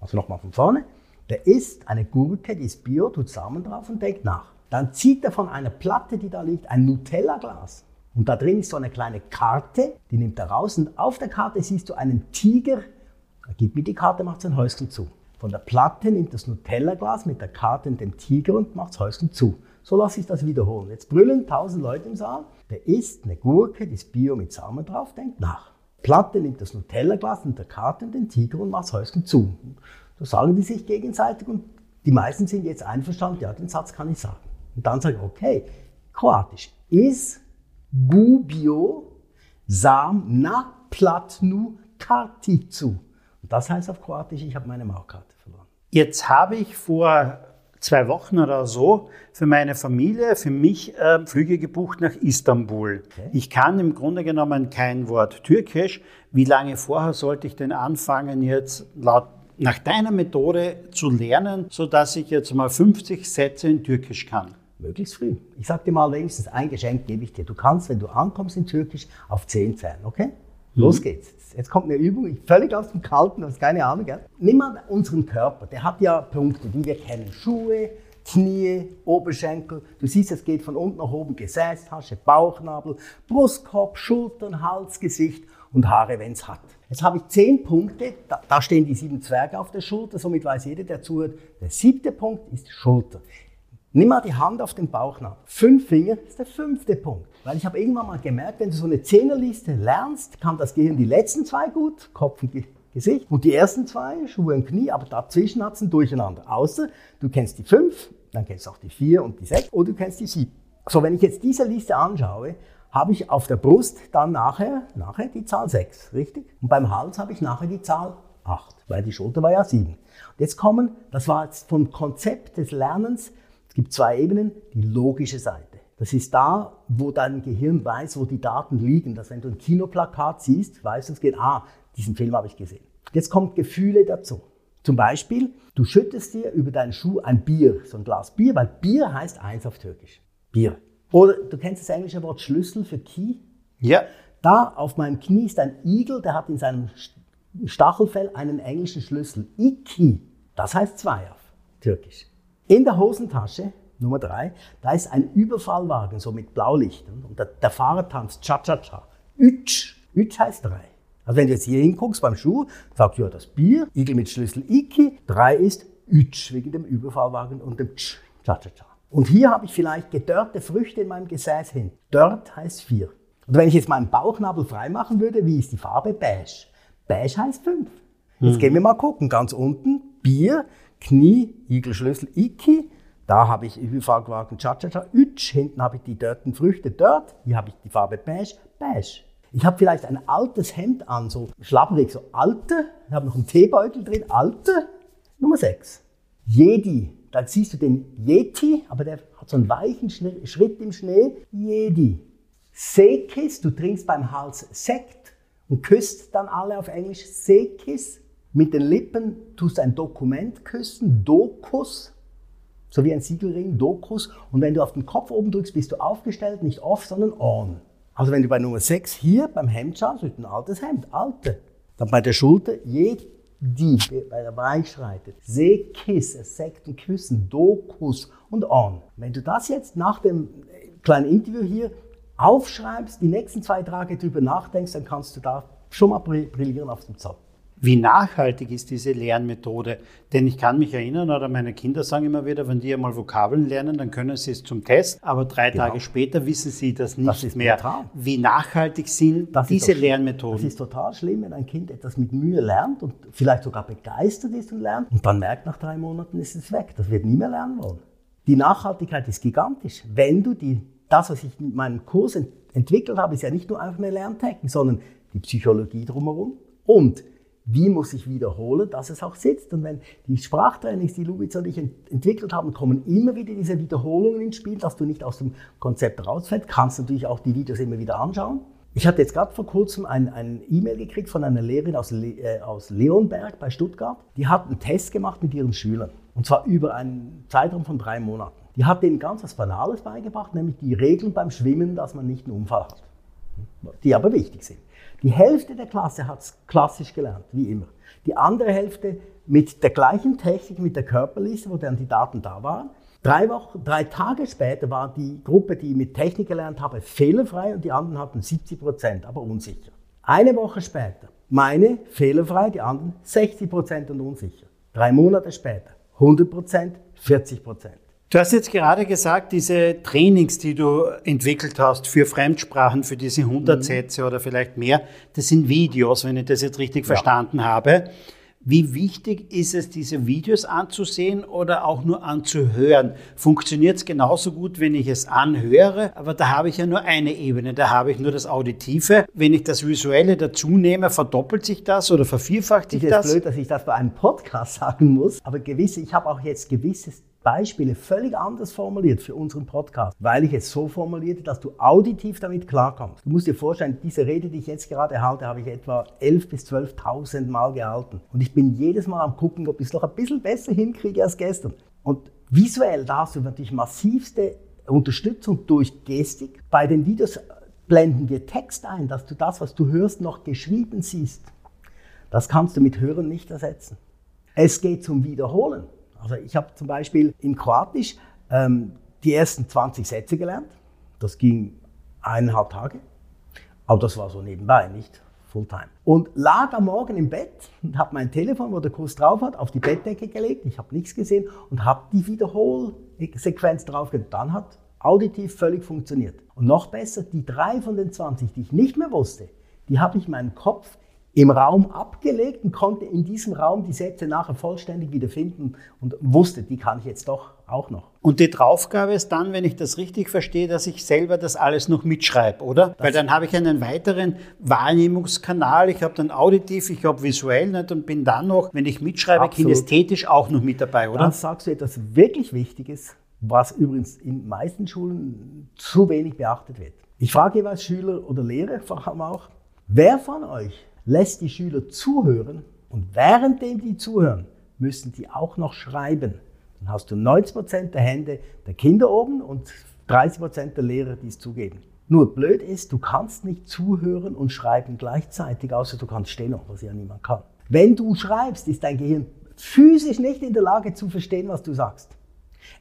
Also nochmal von vorne. Der isst eine Gurke, die ist Bio, tut Samen drauf und denkt nach. Dann zieht er von einer Platte, die da liegt, ein Nutella-Glas. Und da drin ist so eine kleine Karte, die nimmt er raus und auf der Karte siehst du einen Tiger er gibt mir die Karte, macht sein Häuschen zu. Von der Platte nimmt das Nutella-Glas mit der Karte in den Tiger und macht das Häuschen zu. So lasse ich das wiederholen. Jetzt brüllen tausend Leute im Saal. Der isst eine Gurke, die ist Bio mit Samen drauf, denkt nach. Platte nimmt das Nutella-Glas mit der Karte in den Tiger und macht das Häuschen zu. So sagen die sich gegenseitig und die meisten sind jetzt einverstanden, ja, den Satz kann ich sagen. Und dann sage ich, okay, Kroatisch. Is gubio sam na platnu karticu. Das heißt auf Kroatisch, ich habe meine Maukkarte verloren. Jetzt habe ich vor zwei Wochen oder so für meine Familie, für mich äh, Flüge gebucht nach Istanbul. Okay. Ich kann im Grunde genommen kein Wort Türkisch. Wie lange vorher sollte ich denn anfangen, jetzt laut nach deiner Methode zu lernen, sodass ich jetzt mal 50 Sätze in Türkisch kann? Möglichst früh. Ich sag dir mal wenigstens ein Geschenk gebe ich dir. Du kannst, wenn du ankommst in Türkisch, auf 10 zählen, okay? Los mhm. geht's. Jetzt kommt eine Übung, völlig aus dem Kalten, hast keine Ahnung. Gell? Nimm mal unseren Körper, der hat ja Punkte, die wir kennen. Schuhe, Knie, Oberschenkel. Du siehst, es geht von unten nach oben, Gesäßtasche, Bauchnabel, Brustkorb, Schultern, Hals, Gesicht und Haare, wenn es hat. Jetzt habe ich zehn Punkte, da, da, stehen die sieben Zwerge auf der Schulter, somit weiß jeder, der zuhört, der siebte Punkt ist Schulter. Nimm mal die Hand auf den Bauchnabel. Fünf Finger ist der fünfte Punkt. Weil ich habe irgendwann mal gemerkt, wenn du so eine Zehnerliste lernst, kann das Gehirn die letzten zwei gut, Kopf und Gesicht, und die ersten zwei, Schuhe und Knie, aber dazwischen hat es ein Durcheinander. Außer du kennst die fünf, dann kennst du auch die vier und die sechs, oder du kennst die sieben. So, wenn ich jetzt diese Liste anschaue, habe ich auf der Brust dann nachher, nachher die Zahl 6, richtig? Und beim Hals habe ich nachher die Zahl 8, weil die Schulter war ja 7. Und jetzt kommen, das war jetzt vom Konzept des Lernens, es gibt zwei Ebenen, die logische Seite. Das ist da, wo dein Gehirn weiß, wo die Daten liegen. Dass wenn du ein Kinoplakat siehst, weißt du, es geht, ah, diesen Film habe ich gesehen. Jetzt kommt Gefühle dazu. Zum Beispiel, du schüttest dir über deinen Schuh ein Bier, so ein Glas Bier, weil Bier heißt eins auf Türkisch. Bier. Oder du kennst das englische Wort Schlüssel für Key? Ja. Da auf meinem Knie ist ein Igel, der hat in seinem Stachelfell einen englischen Schlüssel. Iki. Das heißt zwei auf Türkisch. In der Hosentasche Nummer drei, da ist ein Überfallwagen, so mit Blaulichtern. Und der, der Fahrer tanzt Cha-Cha-Cha. Ütsch. Ütsch heißt drei. Also wenn du jetzt hier hinguckst beim Schuh, sagst du ja das Bier, Igel mit Schlüssel Iki. Drei ist Ütsch, wegen dem Überfallwagen und dem Tsch, Cha-Cha-Cha. Und hier habe ich vielleicht gedörrte Früchte in meinem Gesäß hin. Dört heißt vier. Und wenn ich jetzt meinen Bauchnabel freimachen würde, wie ist die Farbe? Beige. Beige heißt fünf. Jetzt hm. gehen wir mal gucken. Ganz unten Bier, Knie, Igelschlüssel, Iki. Da habe ich Überfahrwagen Cha-Cha-Cha, Ütsch, hinten habe ich die dörten Früchte. Dort, hier habe ich die Farbe beige, beige. Ich habe vielleicht ein altes Hemd an, so schlapperig, so alte, ich habe noch einen Teebeutel drin, alte, Nummer 6. Jedi, da siehst du den Yeti, aber der hat so einen weichen Schritt im Schnee, Jedi. Sekis, du trinkst beim Hals Sekt und küsst dann alle auf Englisch. Sekis. Mit den Lippen tust du ein Dokument küssen, Dokus so wie ein Siegelring, Dokus. Und wenn du auf den Kopf oben drückst, bist du aufgestellt, nicht off, sondern on. Also wenn du bei Nummer 6 hier beim Hemd schaust, ist ein altes Hemd, alte. Dann bei der Schulter, je die bei der Bereich schreitet. Seekiss, Sekten küssen, Dokus und on. Wenn du das jetzt nach dem kleinen Interview hier aufschreibst, die nächsten zwei Tage drüber nachdenkst, dann kannst du da schon mal brillieren auf dem Zoll. Wie nachhaltig ist diese Lernmethode? Denn ich kann mich erinnern, oder meine Kinder sagen immer wieder, wenn die einmal Vokabeln lernen, dann können sie es zum Test, aber drei genau. Tage später wissen sie das nicht das mehr. Total. Wie nachhaltig sind das diese Lernmethoden? Das ist total schlimm, wenn ein Kind etwas mit Mühe lernt und vielleicht sogar begeistert ist und lernt und dann merkt, nach drei Monaten ist es weg. Das wird nie mehr lernen wollen. Die Nachhaltigkeit ist gigantisch. Wenn du die, das, was ich mit meinem Kurs ent entwickelt habe, ist ja nicht nur einfach eine Lerntechnik, sondern die Psychologie drumherum und wie muss ich wiederholen, dass es auch sitzt. Und wenn die Sprachtrainings, die Lubitz und ich entwickelt haben, kommen immer wieder diese Wiederholungen ins Spiel, dass du nicht aus dem Konzept rausfällst, kannst natürlich auch die Videos immer wieder anschauen. Ich hatte jetzt gerade vor kurzem ein E-Mail gekriegt von einer Lehrerin aus, Le äh, aus Leonberg bei Stuttgart. Die hat einen Test gemacht mit ihren Schülern. Und zwar über einen Zeitraum von drei Monaten. Die hat denen ganz was Banales beigebracht, nämlich die Regeln beim Schwimmen, dass man nicht einen Unfall hat. Die aber wichtig sind. Die Hälfte der Klasse hat es klassisch gelernt, wie immer. Die andere Hälfte mit der gleichen Technik, mit der Körperliste, wo dann die Daten da waren. Drei, Wochen, drei Tage später war die Gruppe, die mit Technik gelernt habe, fehlerfrei und die anderen hatten 70 Prozent, aber unsicher. Eine Woche später, meine fehlerfrei, die anderen 60 Prozent und unsicher. Drei Monate später, 100 Prozent, 40 Prozent. Du hast jetzt gerade gesagt, diese Trainings, die du entwickelt hast für Fremdsprachen, für diese 100 mhm. Sätze oder vielleicht mehr, das sind Videos, wenn ich das jetzt richtig ja. verstanden habe. Wie wichtig ist es, diese Videos anzusehen oder auch nur anzuhören? Funktioniert es genauso gut, wenn ich es anhöre? Aber da habe ich ja nur eine Ebene, da habe ich nur das Auditive. Wenn ich das Visuelle dazu nehme, verdoppelt sich das oder vervierfacht sich das? Es ist blöd, dass ich das bei einem Podcast (laughs) sagen muss, aber gewisse, ich habe auch jetzt gewisses Beispiele völlig anders formuliert für unseren Podcast, weil ich es so formulierte, dass du auditiv damit klarkommst. Du musst dir vorstellen, diese Rede, die ich jetzt gerade halte, habe ich etwa 11.000 bis 12.000 Mal gehalten. Und ich bin jedes Mal am gucken, ob ich es noch ein bisschen besser hinkriege als gestern. Und visuell, da hast du natürlich massivste Unterstützung durch Gestik. Bei den Videos blenden wir Text ein, dass du das, was du hörst, noch geschrieben siehst. Das kannst du mit Hören nicht ersetzen. Es geht zum Wiederholen. Also ich habe zum Beispiel in Kroatisch ähm, die ersten 20 Sätze gelernt. Das ging eineinhalb Tage. Aber das war so nebenbei, nicht Fulltime. Und lag am Morgen im Bett und habe mein Telefon, wo der Kurs drauf hat, auf die Bettdecke gelegt. Ich habe nichts gesehen und habe die Wiederholsequenz draufgelegt. Dann hat auditiv völlig funktioniert. Und noch besser, die drei von den 20, die ich nicht mehr wusste, die habe ich in meinem Kopf im Raum abgelegt und konnte in diesem Raum die Sätze nachher vollständig wiederfinden und wusste, die kann ich jetzt doch auch noch. Und die Draufgabe ist dann, wenn ich das richtig verstehe, dass ich selber das alles noch mitschreibe, oder? Das Weil dann habe ich einen weiteren Wahrnehmungskanal, ich habe dann auditiv, ich habe visuell nicht, und bin dann noch, wenn ich mitschreibe, Absolut. kinästhetisch auch noch mit dabei, oder? Dann sagst du etwas wirklich Wichtiges, was übrigens in meisten Schulen zu wenig beachtet wird. Ich frage jeweils Schüler oder Lehrer vor allem auch, wer von euch lässt die Schüler zuhören und währenddem die zuhören, müssen die auch noch schreiben. Dann hast du 90% der Hände der Kinder oben und 30% der Lehrer, die es zugeben. Nur blöd ist, du kannst nicht zuhören und schreiben gleichzeitig, außer du kannst stehen, was ja niemand kann. Wenn du schreibst, ist dein Gehirn physisch nicht in der Lage zu verstehen, was du sagst.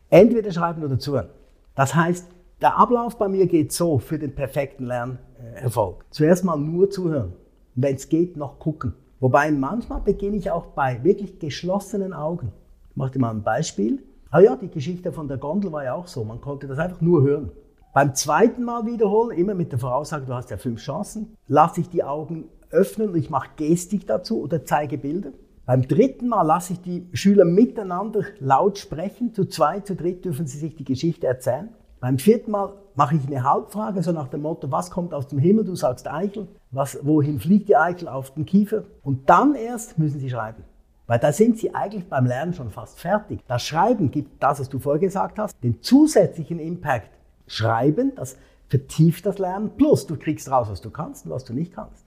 Entweder schreiben oder zuhören. Das heißt, der Ablauf bei mir geht so für den perfekten Lernerfolg. Zuerst mal nur zuhören wenn es geht, noch gucken. Wobei manchmal beginne ich auch bei wirklich geschlossenen Augen. Ich mache dir mal ein Beispiel. Ah ja, die Geschichte von der Gondel war ja auch so. Man konnte das einfach nur hören. Beim zweiten Mal wiederholen, immer mit der Voraussage, du hast ja fünf Chancen, lasse ich die Augen öffnen und ich mache Gestik dazu oder zeige Bilder. Beim dritten Mal lasse ich die Schüler miteinander laut sprechen. Zu zweit, zu dritt dürfen sie sich die Geschichte erzählen. Beim vierten Mal mache ich eine Hauptfrage, so nach dem Motto, was kommt aus dem Himmel? Du sagst Eichel. Was, wohin fliegt die Eichel? Auf den Kiefer. Und dann erst müssen Sie schreiben. Weil da sind Sie eigentlich beim Lernen schon fast fertig. Das Schreiben gibt das, was du vorher gesagt hast, den zusätzlichen Impact. Schreiben, das vertieft das Lernen, plus du kriegst raus, was du kannst und was du nicht kannst.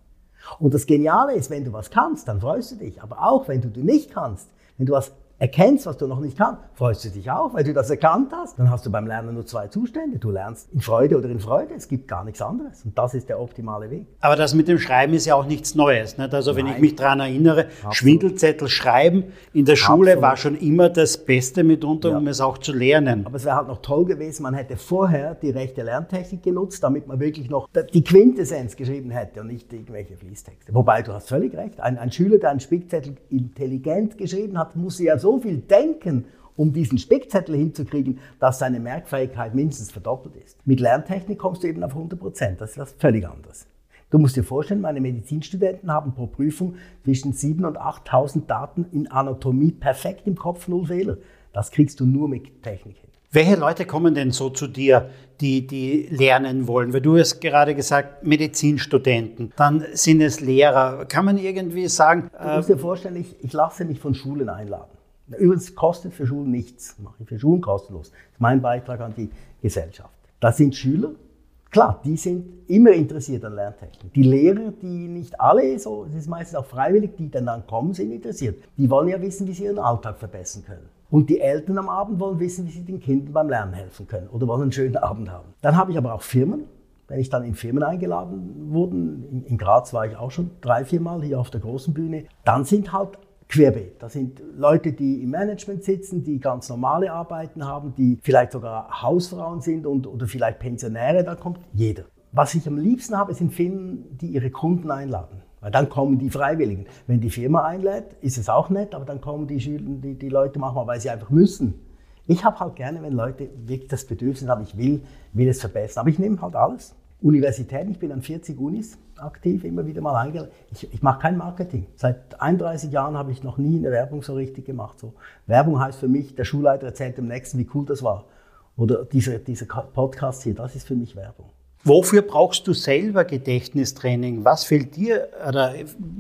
Und das Geniale ist, wenn du was kannst, dann freust du dich. Aber auch wenn du nicht kannst, wenn du was erkennst, was du noch nicht kannst, freust du dich auch, weil du das erkannt hast. Dann hast du beim Lernen nur zwei Zustände. Du lernst in Freude oder in Freude. Es gibt gar nichts anderes. Und das ist der optimale Weg. Aber das mit dem Schreiben ist ja auch nichts Neues. Nicht? Also wenn Nein. ich mich daran erinnere, Absolut. Schwindelzettel schreiben in der Schule Absolut. war schon immer das Beste mitunter, ja. um es auch zu lernen. Aber es wäre halt noch toll gewesen, man hätte vorher die rechte Lerntechnik genutzt, damit man wirklich noch die Quintessenz geschrieben hätte und nicht irgendwelche Fließtexte. Wobei, du hast völlig recht. Ein, ein Schüler, der einen Spickzettel intelligent geschrieben hat, muss ja so so viel denken, um diesen Spickzettel hinzukriegen, dass seine Merkfähigkeit mindestens verdoppelt ist. Mit Lerntechnik kommst du eben auf 100 Prozent. Das ist was völlig anderes. Du musst dir vorstellen, meine Medizinstudenten haben pro Prüfung zwischen 7.000 und 8.000 Daten in Anatomie perfekt im Kopf, null Fehler. Das kriegst du nur mit Technik hin. Welche Leute kommen denn so zu dir, die, die lernen wollen? Weil du hast gerade gesagt, Medizinstudenten, dann sind es Lehrer. Kann man irgendwie sagen. Du musst dir vorstellen, ich, ich lasse mich von Schulen einladen. Übrigens kostet für Schulen nichts, mache ich für Schulen kostenlos. Das ist mein Beitrag an die Gesellschaft. Das sind Schüler, klar, die sind immer interessiert an Lerntechnik. Die Lehrer, die nicht alle so, es ist meistens auch freiwillig, die dann, dann kommen, sind interessiert. Die wollen ja wissen, wie sie ihren Alltag verbessern können. Und die Eltern am Abend wollen wissen, wie sie den Kindern beim Lernen helfen können oder wollen einen schönen Abend haben. Dann habe ich aber auch Firmen. Wenn ich dann in Firmen eingeladen wurde, in Graz war ich auch schon drei, vier Mal hier auf der großen Bühne, dann sind halt querbeet. Das sind Leute, die im Management sitzen, die ganz normale Arbeiten haben, die vielleicht sogar Hausfrauen sind und, oder vielleicht Pensionäre, da kommt jeder. Was ich am liebsten habe, sind Firmen, die ihre Kunden einladen. Weil dann kommen die Freiwilligen. Wenn die Firma einlädt, ist es auch nett, aber dann kommen die, Schüler, die, die Leute manchmal, weil sie einfach müssen. Ich habe halt gerne, wenn Leute wirklich das Bedürfnis haben, ich will, will es verbessern. Aber ich nehme halt alles. Universitäten, ich bin an 40 Unis aktiv, immer wieder mal eingeladen. Ich, ich mache kein Marketing. Seit 31 Jahren habe ich noch nie eine Werbung so richtig gemacht. So. Werbung heißt für mich, der Schulleiter erzählt dem Nächsten, wie cool das war. Oder dieser, dieser Podcast hier, das ist für mich Werbung. Wofür brauchst du selber Gedächtnistraining? Was fehlt dir? Oder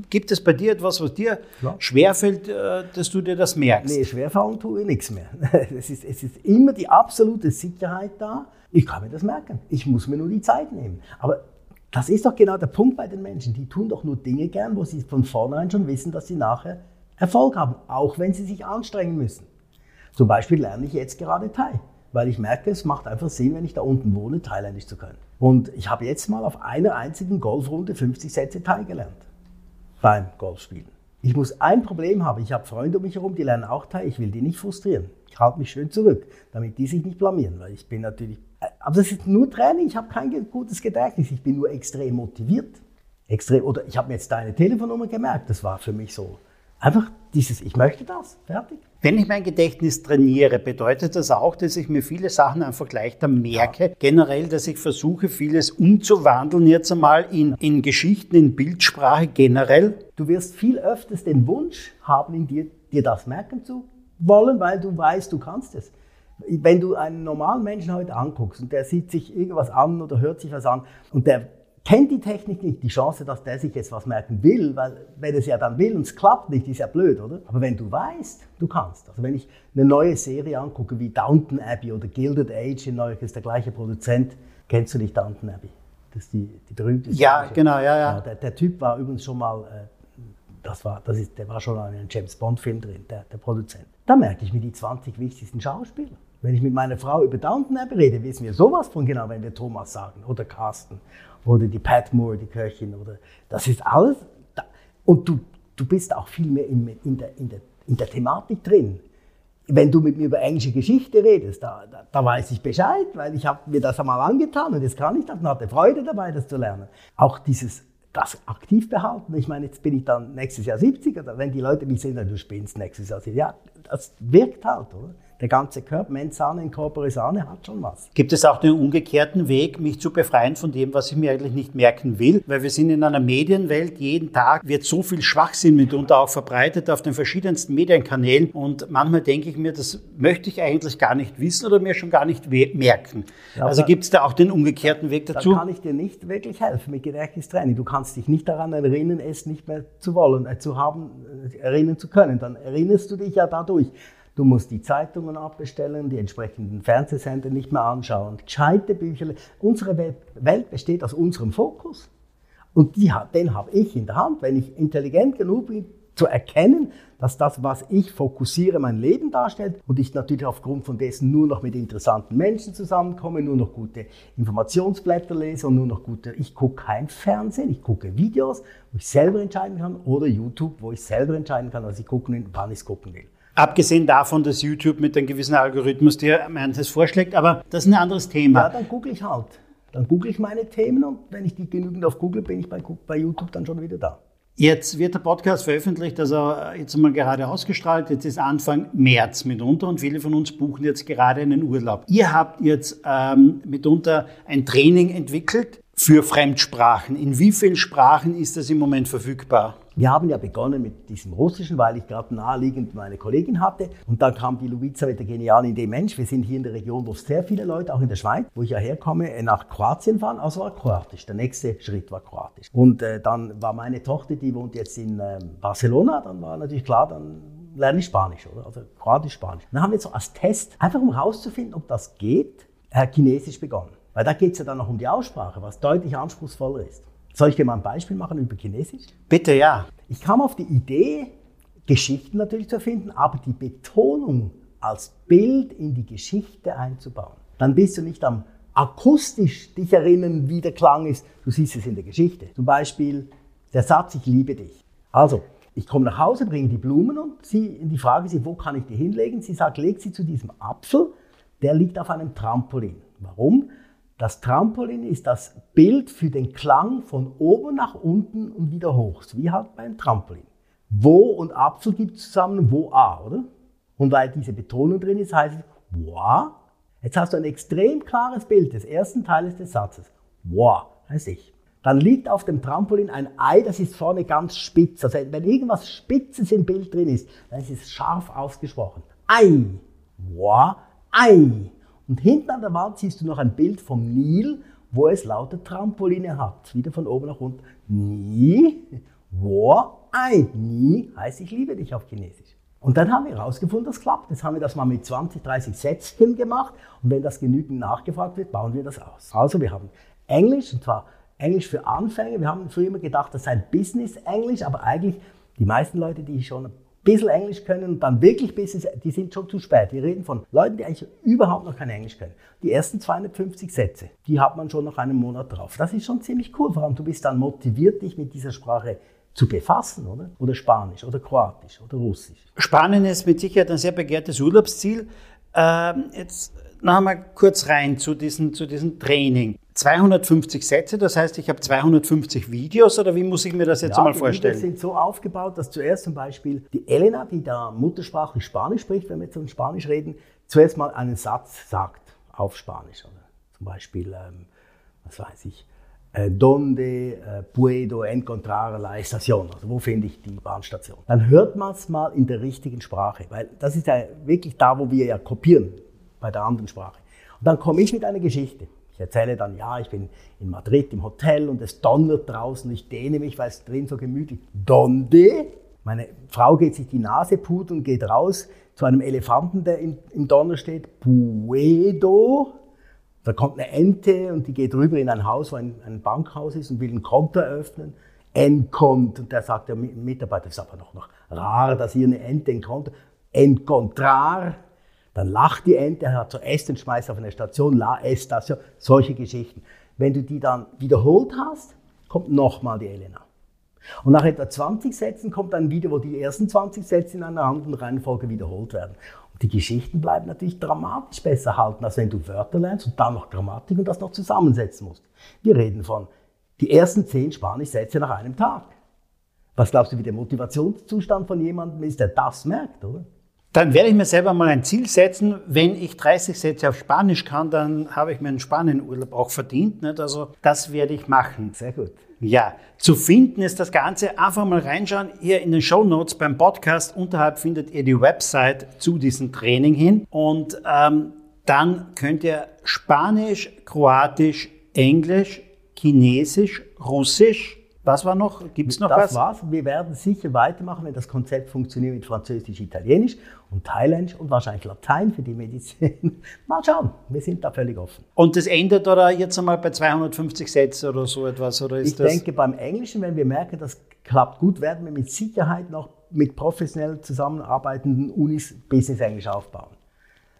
gibt es bei dir etwas, was dir ja. schwerfällt, äh, dass du dir das merkst? Nee, schwerfallen tue ich nichts mehr. (laughs) Es ist, es ist immer die absolute Sicherheit da. Ich kann mir das merken. Ich muss mir nur die Zeit nehmen. Aber das ist doch genau der Punkt bei den Menschen. Die tun doch nur Dinge gern, wo sie von vornherein schon wissen, dass sie nachher Erfolg haben, auch wenn sie sich anstrengen müssen. Zum Beispiel lerne ich jetzt gerade Thai, weil ich merke, es macht einfach Sinn, wenn ich da unten wohne, Thailändisch zu können. Und ich habe jetzt mal auf einer einzigen Golfrunde 50 Sätze Thai gelernt beim Golfspielen. Ich muss ein Problem haben. Ich habe Freunde um mich herum, die lernen auch Thai. Ich will die nicht frustrieren. Ich halte mich schön zurück, damit die sich nicht blamieren, weil ich bin natürlich. Aber das ist nur Training. Ich habe kein gutes Gedächtnis. Ich bin nur extrem motiviert. Extrem, oder ich habe mir jetzt deine Telefonnummer gemerkt. Das war für mich so einfach dieses, ich möchte das. Fertig. Wenn ich mein Gedächtnis trainiere, bedeutet das auch, dass ich mir viele Sachen einfach leichter merke. Ja. Generell, dass ich versuche, vieles umzuwandeln jetzt einmal in, in Geschichten, in Bildsprache generell. Du wirst viel öfters den Wunsch haben, in dir, dir das merken zu wollen, weil du weißt, du kannst es. Wenn du einen normalen Menschen heute anguckst und der sieht sich irgendwas an oder hört sich was an und der kennt die Technik nicht, die Chance, dass der sich jetzt was merken will, weil wenn es ja dann will und es klappt nicht, ist ja blöd, oder? Aber wenn du weißt, du kannst. Also wenn ich eine neue Serie angucke, wie Downton Abbey oder Gilded Age in Neulich, ist der gleiche Produzent, kennst du nicht Downton Abbey? Das ist die, die berühmte Serie. Ja, genau, ja, ja. ja der, der, Typ war übrigens schon mal, äh, das war, das ist, der war schon in einem James Bond Film drin, der, der Produzent. Da merke ich mir die 20 wichtigsten Schauspieler. Wenn ich mit meiner Frau über Downton Abbey rede, wissen wir sowas von genau, wenn wir Thomas sagen oder Carsten oder die Pat Moore, die Köchin, oder das ist alles. Da. Und du, du bist auch viel mehr in, in, der, in, der, in der Thematik drin. Wenn du mit mir über englische Geschichte redest, da, da, da weiß ich Bescheid, weil ich habe mir das einmal angetan und jetzt kann ich das und hatte Freude dabei, das zu lernen. Auch dieses das aktiv behalten. Ich meine, jetzt bin ich dann nächstes Jahr 70, oder wenn die Leute mich sehen, dann du spinnst nächstes Jahr. Ja, das wirkt halt, oder? Der ganze Körper, Mensane in Corpore Sane, hat schon was. Gibt es auch den umgekehrten Weg, mich zu befreien von dem, was ich mir eigentlich nicht merken will? Weil wir sind in einer Medienwelt, jeden Tag wird so viel Schwachsinn mitunter auch verbreitet auf den verschiedensten Medienkanälen und manchmal denke ich mir, das möchte ich eigentlich gar nicht wissen oder mir schon gar nicht merken. Ja, also gibt es da auch den umgekehrten Weg dazu? Da kann ich dir nicht wirklich helfen mit Gedächtnistraining. Du kannst dich nicht daran erinnern, es nicht mehr zu wollen, äh, zu haben, äh, erinnern zu können. Dann erinnerst du dich ja dadurch. Du musst die Zeitungen abbestellen, die entsprechenden Fernsehsender nicht mehr anschauen, gescheite Bücher. Unsere Welt besteht aus unserem Fokus. Und die, den habe ich in der Hand. Wenn ich intelligent genug bin, zu erkennen, dass das, was ich fokussiere, mein Leben darstellt und ich natürlich aufgrund von dessen nur noch mit interessanten Menschen zusammenkomme, nur noch gute Informationsblätter lese und nur noch gute, ich gucke kein Fernsehen, ich gucke Videos, wo ich selber entscheiden kann oder YouTube, wo ich selber entscheiden kann, was ich gucken will, wann ich es gucken will. Abgesehen davon, dass YouTube mit einem gewissen Algorithmus dir manches vorschlägt, aber das ist ein anderes Thema. Ja, dann google ich halt. Dann google ich meine Themen und wenn ich die genügend auf Google bin ich bei, bei YouTube dann schon wieder da. Jetzt wird der Podcast veröffentlicht, also jetzt mal gerade ausgestrahlt. Jetzt ist Anfang März mitunter und viele von uns buchen jetzt gerade einen Urlaub. Ihr habt jetzt ähm, mitunter ein Training entwickelt für Fremdsprachen. In wie vielen Sprachen ist das im Moment verfügbar? Wir haben ja begonnen mit diesem Russischen, weil ich gerade naheliegend meine Kollegin hatte. Und dann kam die Luiza mit der genialen Idee, Mensch, wir sind hier in der Region, wo sehr viele Leute, auch in der Schweiz, wo ich ja herkomme, nach Kroatien fahren. Also war Kroatisch. Der nächste Schritt war Kroatisch. Und äh, dann war meine Tochter, die wohnt jetzt in äh, Barcelona, dann war natürlich klar, dann lerne ich Spanisch, oder? Also Kroatisch, Spanisch. Dann haben wir so als Test, einfach um herauszufinden, ob das geht, äh, Chinesisch begonnen. Weil da geht es ja dann noch um die Aussprache, was deutlich anspruchsvoller ist. Soll ich dir mal ein Beispiel machen über Chinesisch? Bitte, ja. Ich kam auf die Idee, Geschichten natürlich zu erfinden, aber die Betonung als Bild in die Geschichte einzubauen. Dann bist du nicht am akustisch dich erinnern, wie der Klang ist. Du siehst es in der Geschichte. Zum Beispiel der Satz, ich liebe dich. Also, ich komme nach Hause, bringe die Blumen und sie, die Frage sie, wo kann ich die hinlegen? Sie sagt, leg sie zu diesem Apfel, der liegt auf einem Trampolin. Warum? Das Trampolin ist das Bild für den Klang von oben nach unten und wieder hoch, so wie halt beim Trampolin. Wo und Apfel gibt zusammen, wo A, oder? Und weil diese Betonung drin ist, heißt es Wa. Jetzt hast du ein extrem klares Bild des ersten Teiles des Satzes. Wa, heißt ich. Dann liegt auf dem Trampolin ein Ei, das ist vorne ganz spitz. Also wenn irgendwas Spitzes im Bild drin ist, dann ist es scharf ausgesprochen. Ei. Wa, Ei. Und hinten an der Wand siehst du noch ein Bild vom Nil wo es lauter Trampoline hat. Wieder von oben nach unten. Ni, wo, ei. Ni heißt ich liebe dich auf Chinesisch. Und dann haben wir herausgefunden, das klappt. Jetzt haben wir das mal mit 20, 30 Sätzchen gemacht. Und wenn das genügend nachgefragt wird, bauen wir das aus. Also wir haben Englisch, und zwar Englisch für Anfänger. Wir haben früher immer gedacht, das sei Business-Englisch, aber eigentlich die meisten Leute, die schon bisschen Englisch können und dann wirklich Business, die sind schon zu spät. Wir reden von Leuten, die eigentlich überhaupt noch kein Englisch können. Die ersten 250 Sätze, die hat man schon nach einem Monat drauf. Das ist schon ziemlich cool. Vor allem, du bist dann motiviert, dich mit dieser Sprache zu befassen, oder? Oder Spanisch oder Kroatisch oder Russisch. Spanien ist mit Sicherheit ein sehr begehrtes Urlaubsziel. Ähm, jetzt noch einmal kurz rein zu diesem, zu diesem Training. 250 Sätze, das heißt, ich habe 250 Videos oder wie muss ich mir das jetzt ja, einmal vorstellen? Die Videos sind so aufgebaut, dass zuerst zum Beispiel die Elena, die da muttersprachlich Spanisch spricht, wenn wir jetzt um Spanisch reden, zuerst mal einen Satz sagt auf Spanisch. Oder? Zum Beispiel, ähm, was weiß ich, äh, donde äh, puedo encontrar la estación, also wo finde ich die Bahnstation. Dann hört man es mal in der richtigen Sprache, weil das ist ja wirklich da, wo wir ja kopieren bei der anderen Sprache. Und dann komme ich mit einer Geschichte. Ich erzähle dann, ja, ich bin in Madrid im Hotel und es donnert draußen, ich dehne mich, weil es drin so gemütlich. Donde? Meine Frau geht sich die Nase pudern und geht raus zu einem Elefanten, der im, im Donner steht. Puedo? Da kommt eine Ente und die geht rüber in ein Haus, wo ein, ein Bankhaus ist und will ein Konto eröffnen. Encont, und der sagt der Mitarbeiter, das ist aber noch, noch rar, dass ihr eine Ente Konto. Encontrar, dann lacht die Ente, er hat zu essen, schmeißt auf eine Station, la Estation, solche Geschichten. Wenn du die dann wiederholt hast, kommt nochmal die Elena. Und nach etwa 20 Sätzen kommt dann wieder, wo die ersten 20 Sätze in einer anderen Reihenfolge wiederholt werden. Und die Geschichten bleiben natürlich dramatisch besser halten, als wenn du Wörter lernst und dann noch Grammatik und das noch zusammensetzen musst. Wir reden von die ersten 10 Spanisch-Sätze nach einem Tag. Was glaubst du, wie der Motivationszustand von jemandem ist, der das merkt, oder? Dann werde ich mir selber mal ein Ziel setzen. Wenn ich 30 Sätze auf Spanisch kann, dann habe ich meinen Spanienurlaub auch verdient. Nicht? Also das werde ich machen. Sehr gut. Ja, zu finden ist das Ganze. Einfach mal reinschauen. Hier in den Show Notes beim Podcast unterhalb findet ihr die Website zu diesem Training hin. Und ähm, dann könnt ihr Spanisch, Kroatisch, Englisch, Chinesisch, Russisch, was war noch? Gibt es noch das was? Das war's. Wir werden sicher weitermachen, wenn das Konzept funktioniert mit Französisch, Italienisch und Thailändisch und wahrscheinlich Latein für die Medizin. (laughs) Mal schauen. Wir sind da völlig offen. Und das endet oder jetzt einmal bei 250 Sätzen oder so etwas? Oder ist ich das denke, beim Englischen, wenn wir merken, das klappt gut, werden wir mit Sicherheit noch mit professionell zusammenarbeitenden Unis Business Englisch aufbauen.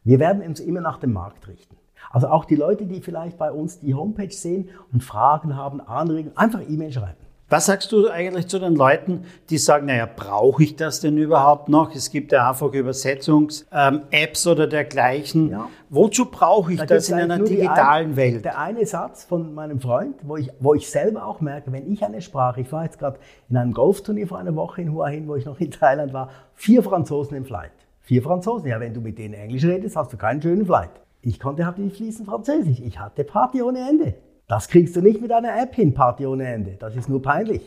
Wir werden uns immer nach dem Markt richten. Also auch die Leute, die vielleicht bei uns die Homepage sehen und Fragen haben, Anregungen, einfach E-Mail schreiben. Was sagst du eigentlich zu den Leuten, die sagen, naja, brauche ich das denn überhaupt noch? Es gibt ja einfach Übersetzungs-Apps ähm, oder dergleichen. Ja. Wozu brauche ich da das in einer digitalen ein, Welt? Der eine Satz von meinem Freund, wo ich, wo ich selber auch merke, wenn ich eine Sprache, ich war jetzt gerade in einem Golfturnier vor einer Woche in Hua Hin, wo ich noch in Thailand war, vier Franzosen im Flight. Vier Franzosen. Ja, wenn du mit denen Englisch redest, hast du keinen schönen Flight. Ich konnte halt nicht fließend Französisch. Ich hatte Party ohne Ende. Das kriegst du nicht mit einer App hin, Party ohne Ende. Das ist nur peinlich.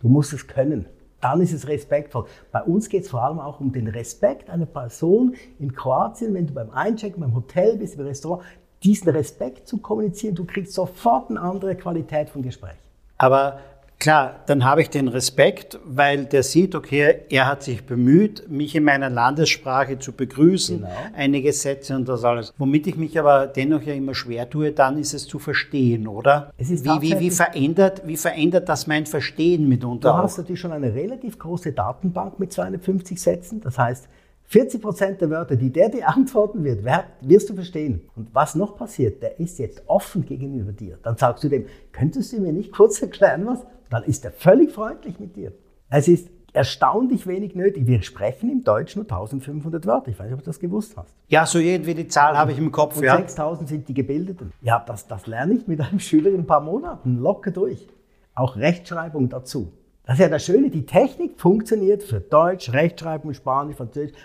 Du musst es können. Dann ist es respektvoll. Bei uns geht es vor allem auch um den Respekt einer Person in Kroatien, wenn du beim Einchecken, beim Hotel bist, im Restaurant, diesen Respekt zu kommunizieren. Du kriegst sofort eine andere Qualität von Gespräch. Aber Klar, dann habe ich den Respekt, weil der sieht, okay, er hat sich bemüht, mich in meiner Landessprache zu begrüßen, genau. einige Sätze und das alles. Womit ich mich aber dennoch ja immer schwer tue, dann ist es zu verstehen, oder? Es ist wie, wie, wie, verändert, wie verändert das mein Verstehen mitunter? Du hast natürlich schon eine relativ große Datenbank mit 250 Sätzen. Das heißt, 40 Prozent der Wörter, die der (laughs) dir antworten wird, wirst du verstehen. Und was noch passiert, der ist jetzt offen gegenüber dir. Dann sagst du dem, könntest du mir nicht kurz erklären, was? Dann ist er völlig freundlich mit dir. Es ist erstaunlich wenig nötig. Wir sprechen im Deutsch nur 1500 Wörter. Ich weiß nicht, ob du das gewusst hast. Ja, so irgendwie die Zahl habe ich im Kopf. Und ja. 6000 sind die Gebildeten. Ja, das, das lerne ich mit einem Schüler in ein paar Monaten locker durch. Auch Rechtschreibung dazu. Das ist ja das Schöne, die Technik funktioniert für Deutsch, Rechtschreibung, Spanisch, Französisch,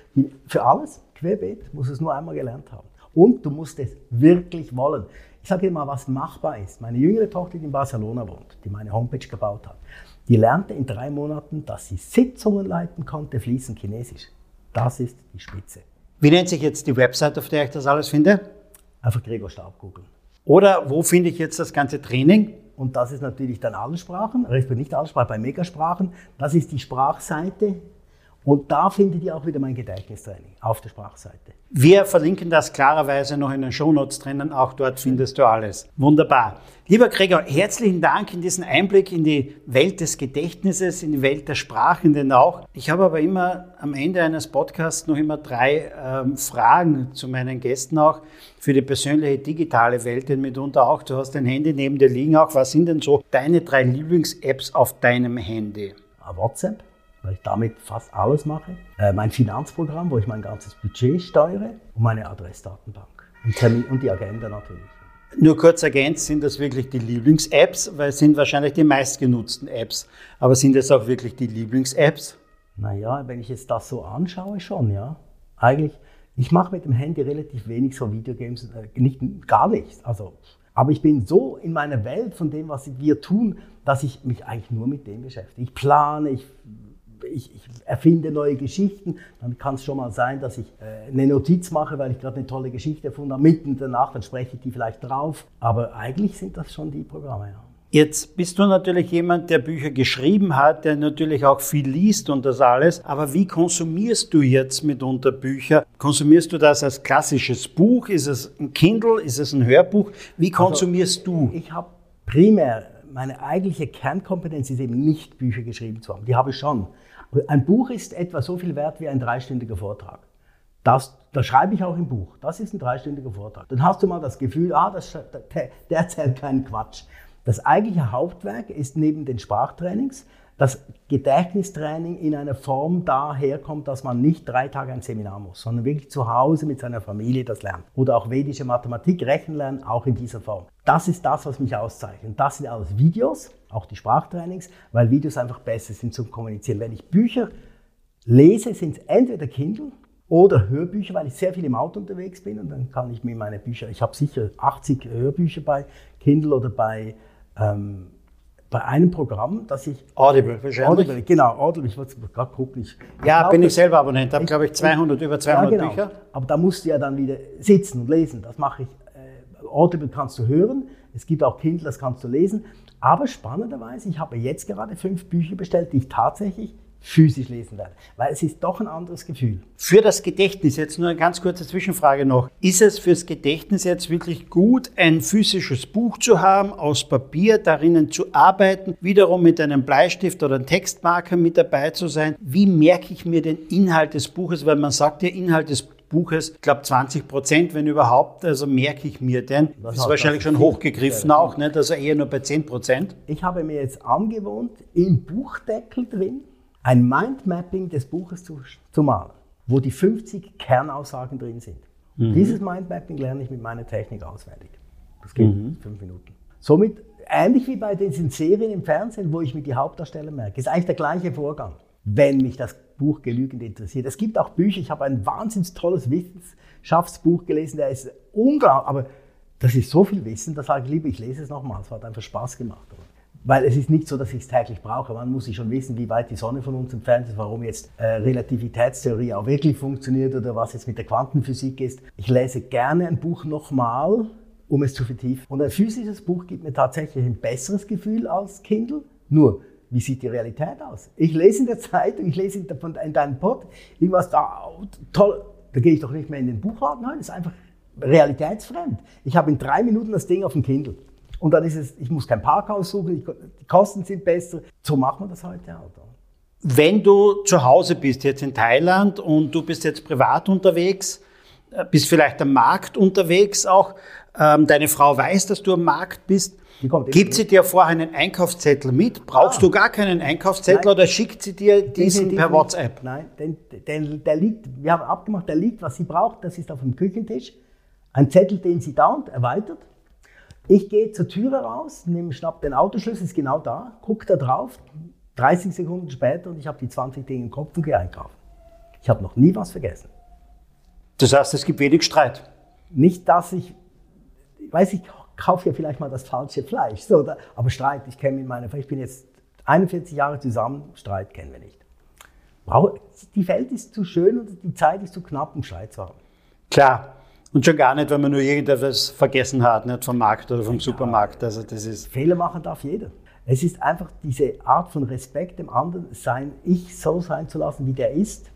für alles. Querbeet, muss es nur einmal gelernt haben. Und du musst es wirklich wollen. Ich sage dir mal, was machbar ist. Meine jüngere Tochter, die in Barcelona wohnt, die meine Homepage gebaut hat, die lernte in drei Monaten, dass sie Sitzungen leiten konnte, fließend Chinesisch. Das ist die Spitze. Wie nennt sich jetzt die Website, auf der ich das alles finde? Einfach Gregor Staub googeln. Oder wo finde ich jetzt das ganze Training? Und das ist natürlich dann alle Sprachen, respektive nicht alle Sprachen, bei Megasprachen. Das ist die Sprachseite. Und da findet ihr auch wieder mein Gedächtnistraining auf der Sprachseite. Wir verlinken das klarerweise noch in den Shownotes drinnen. Auch dort findest du alles. Wunderbar. Lieber Gregor, herzlichen Dank in diesen Einblick in die Welt des Gedächtnisses, in die Welt der Sprachenden auch. Ich habe aber immer am Ende eines Podcasts noch immer drei ähm, Fragen zu meinen Gästen auch für die persönliche digitale Welt, denn mitunter auch. Du hast dein Handy neben dir liegen auch. Was sind denn so deine drei Lieblings-Apps auf deinem Handy? WhatsApp weil ich damit fast alles mache. Äh, mein Finanzprogramm, wo ich mein ganzes Budget steuere und meine Adressdatenbank und, Termin und die Agenda natürlich. Nur kurz ergänzt, sind das wirklich die Lieblings-Apps, weil es sind wahrscheinlich die meistgenutzten Apps. Aber sind es auch wirklich die Lieblings-Apps? Naja, wenn ich jetzt das so anschaue, schon, ja. Eigentlich, ich mache mit dem Handy relativ wenig so Videogames, äh, nicht, gar nichts. Also, aber ich bin so in meiner Welt von dem, was wir tun, dass ich mich eigentlich nur mit dem beschäftige. Ich plane, ich ich, ich, erfinde neue Geschichten, dann kann es schon mal sein, dass ich äh, eine Notiz mache, weil ich gerade eine tolle Geschichte erfunden habe, mitten danach, dann spreche ich die vielleicht drauf. Aber eigentlich sind das schon die Programme, ja. Jetzt bist du natürlich jemand, der Bücher geschrieben hat, der natürlich auch viel liest und das alles. Aber wie konsumierst du jetzt mitunter Bücher? Konsumierst du das als klassisches Buch? Ist es ein Kindle? Ist es ein Hörbuch? Wie also, konsumierst also, du? Ich habe primär meine eigentliche Kernkompetenz ist eben nicht Bücher geschrieben zu haben. Die habe ich schon. Ein Buch ist etwa so viel wert wie ein dreistündiger Vortrag. Das, das schreibe ich auch im Buch. Das ist ein dreistündiger Vortrag. Dann hast du mal das Gefühl, ah, das, der, der erzählt keinen Quatsch. Das eigentliche Hauptwerk ist neben den Sprachtrainings das Gedächtnistraining in einer Form daherkommt, dass man nicht drei Tage ein Seminar muss, sondern wirklich zu Hause mit seiner Familie das lernt. Oder auch vedische Mathematik, Rechenlernen, auch in dieser Form. Das ist das, was mich auszeichnet. Das sind alles Videos, auch die Sprachtrainings, weil Videos einfach besser sind zum Kommunizieren. Wenn ich Bücher lese, sind es entweder Kindle oder Hörbücher, weil ich sehr viel im Auto unterwegs bin und dann kann ich mir meine Bücher, ich habe sicher 80 Hörbücher bei Kindle oder bei ähm, bei einem Programm, das ich. Audible, wahrscheinlich. Audible, genau, Audible, ich wollte gerade gucken. Ich, ja, ich bin ich selber Abonnent, habe, glaube ich, 200, über 200 ja, genau. Bücher. Aber da musst du ja dann wieder sitzen und lesen. Das mache ich. Äh, Audible kannst du hören, es gibt auch Kindle, das kannst du lesen. Aber spannenderweise, ich habe jetzt gerade fünf Bücher bestellt, die ich tatsächlich physisch lesen werde. Weil es ist doch ein anderes Gefühl. Für das Gedächtnis, jetzt nur eine ganz kurze Zwischenfrage noch. Ist es fürs Gedächtnis jetzt wirklich gut, ein physisches Buch zu haben, aus Papier, darinnen zu arbeiten, wiederum mit einem Bleistift oder einem Textmarker mit dabei zu sein? Wie merke ich mir den Inhalt des Buches? Weil man sagt ja, Inhalt des Buches, ich glaube 20 Prozent, wenn überhaupt, also merke ich mir denn. Das ist wahrscheinlich schon hochgegriffen auch, nicht? also eher nur bei 10 Prozent. Ich habe mir jetzt angewohnt, im Buchdeckel drin ein Mindmapping des Buches zu, zu malen, wo die 50 Kernaussagen drin sind. Mhm. Dieses Mindmapping lerne ich mit meiner Technik auswendig. Das geht mhm. in fünf Minuten. Somit ähnlich wie bei diesen Serien im Fernsehen, wo ich mir die Hauptdarsteller merke, ist eigentlich der gleiche Vorgang, wenn mich das Buch genügend interessiert. Es gibt auch Bücher, ich habe ein wahnsinnig tolles Wissenschaftsbuch gelesen, der ist unglaublich, aber das ist so viel Wissen, da sage ich lieber, ich lese es nochmal. Es hat einfach Spaß gemacht. Weil es ist nicht so, dass ich es täglich brauche. Man muss sich schon wissen, wie weit die Sonne von uns entfernt ist, warum jetzt äh, Relativitätstheorie auch wirklich funktioniert oder was jetzt mit der Quantenphysik ist. Ich lese gerne ein Buch nochmal, um es zu vertiefen. Und ein physisches Buch gibt mir tatsächlich ein besseres Gefühl als Kindle. Nur, wie sieht die Realität aus? Ich lese in der Zeitung, ich lese in, der, in deinem Pod, irgendwas da, oh, toll, da gehe ich doch nicht mehr in den Buchladen rein, das ist einfach realitätsfremd. Ich habe in drei Minuten das Ding auf dem Kindle. Und dann ist es, ich muss kein Parkhaus suchen, die Kosten sind besser. So macht man das heute auch. Wenn du zu Hause bist, jetzt in Thailand, und du bist jetzt privat unterwegs, äh, bist vielleicht am Markt unterwegs auch, ähm, deine Frau weiß, dass du am Markt bist, Gibt sie dir vorher einen Einkaufszettel mit? Brauchst ah. du gar keinen Einkaufszettel Nein. oder schickt sie dir diesen per WhatsApp? Nein, denn, denn, der liegt, wir haben abgemacht, der liegt, was sie braucht, das ist auf dem Küchentisch. Ein Zettel, den sie dauernd erweitert. Ich gehe zur Türe raus, nehme, schnapp den Autoschlüssel, ist genau da, gucke da drauf, 30 Sekunden später und ich habe die 20 Dinge im Kopf und gehe einkaufen. Ich habe noch nie was vergessen. Das heißt, es gibt wenig Streit? Nicht, dass ich, ich weiß, ich kaufe ja vielleicht mal das falsche Fleisch, so, da, aber Streit, ich kenne mit meiner, ich bin jetzt 41 Jahre zusammen, Streit kennen wir nicht. Die Welt ist zu schön und die Zeit ist zu knapp, um Streit zu haben. Klar. Und schon gar nicht, wenn man nur irgendetwas vergessen hat, nicht vom Markt oder vom Supermarkt. Also das ist Fehler machen darf jeder. Es ist einfach diese Art von Respekt dem anderen sein, ich so sein zu lassen, wie der ist.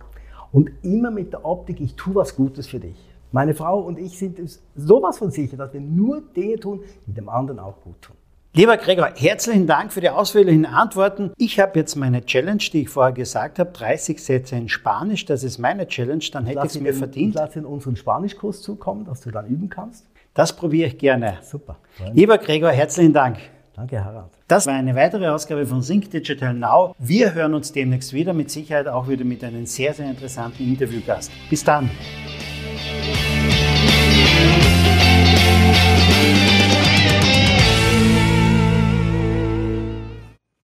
Und immer mit der Optik, ich tue was Gutes für dich. Meine Frau und ich sind sowas von sicher, dass wir nur Dinge tun, die dem anderen auch gut tun. Lieber Gregor, herzlichen Dank für die ausführlichen Antworten. Ich habe jetzt meine Challenge, die ich vorher gesagt habe, 30 Sätze in Spanisch. Das ist meine Challenge, dann hätte ich es mir verdient. Ich lasse in unseren Spanischkurs zukommen, dass du dann üben kannst. Das probiere ich gerne. Super. Lieber Gregor, herzlichen Dank. Danke, Harald. Das war eine weitere Ausgabe von Sync Digital Now. Wir hören uns demnächst wieder, mit Sicherheit auch wieder mit einem sehr, sehr interessanten Interviewgast. Bis dann.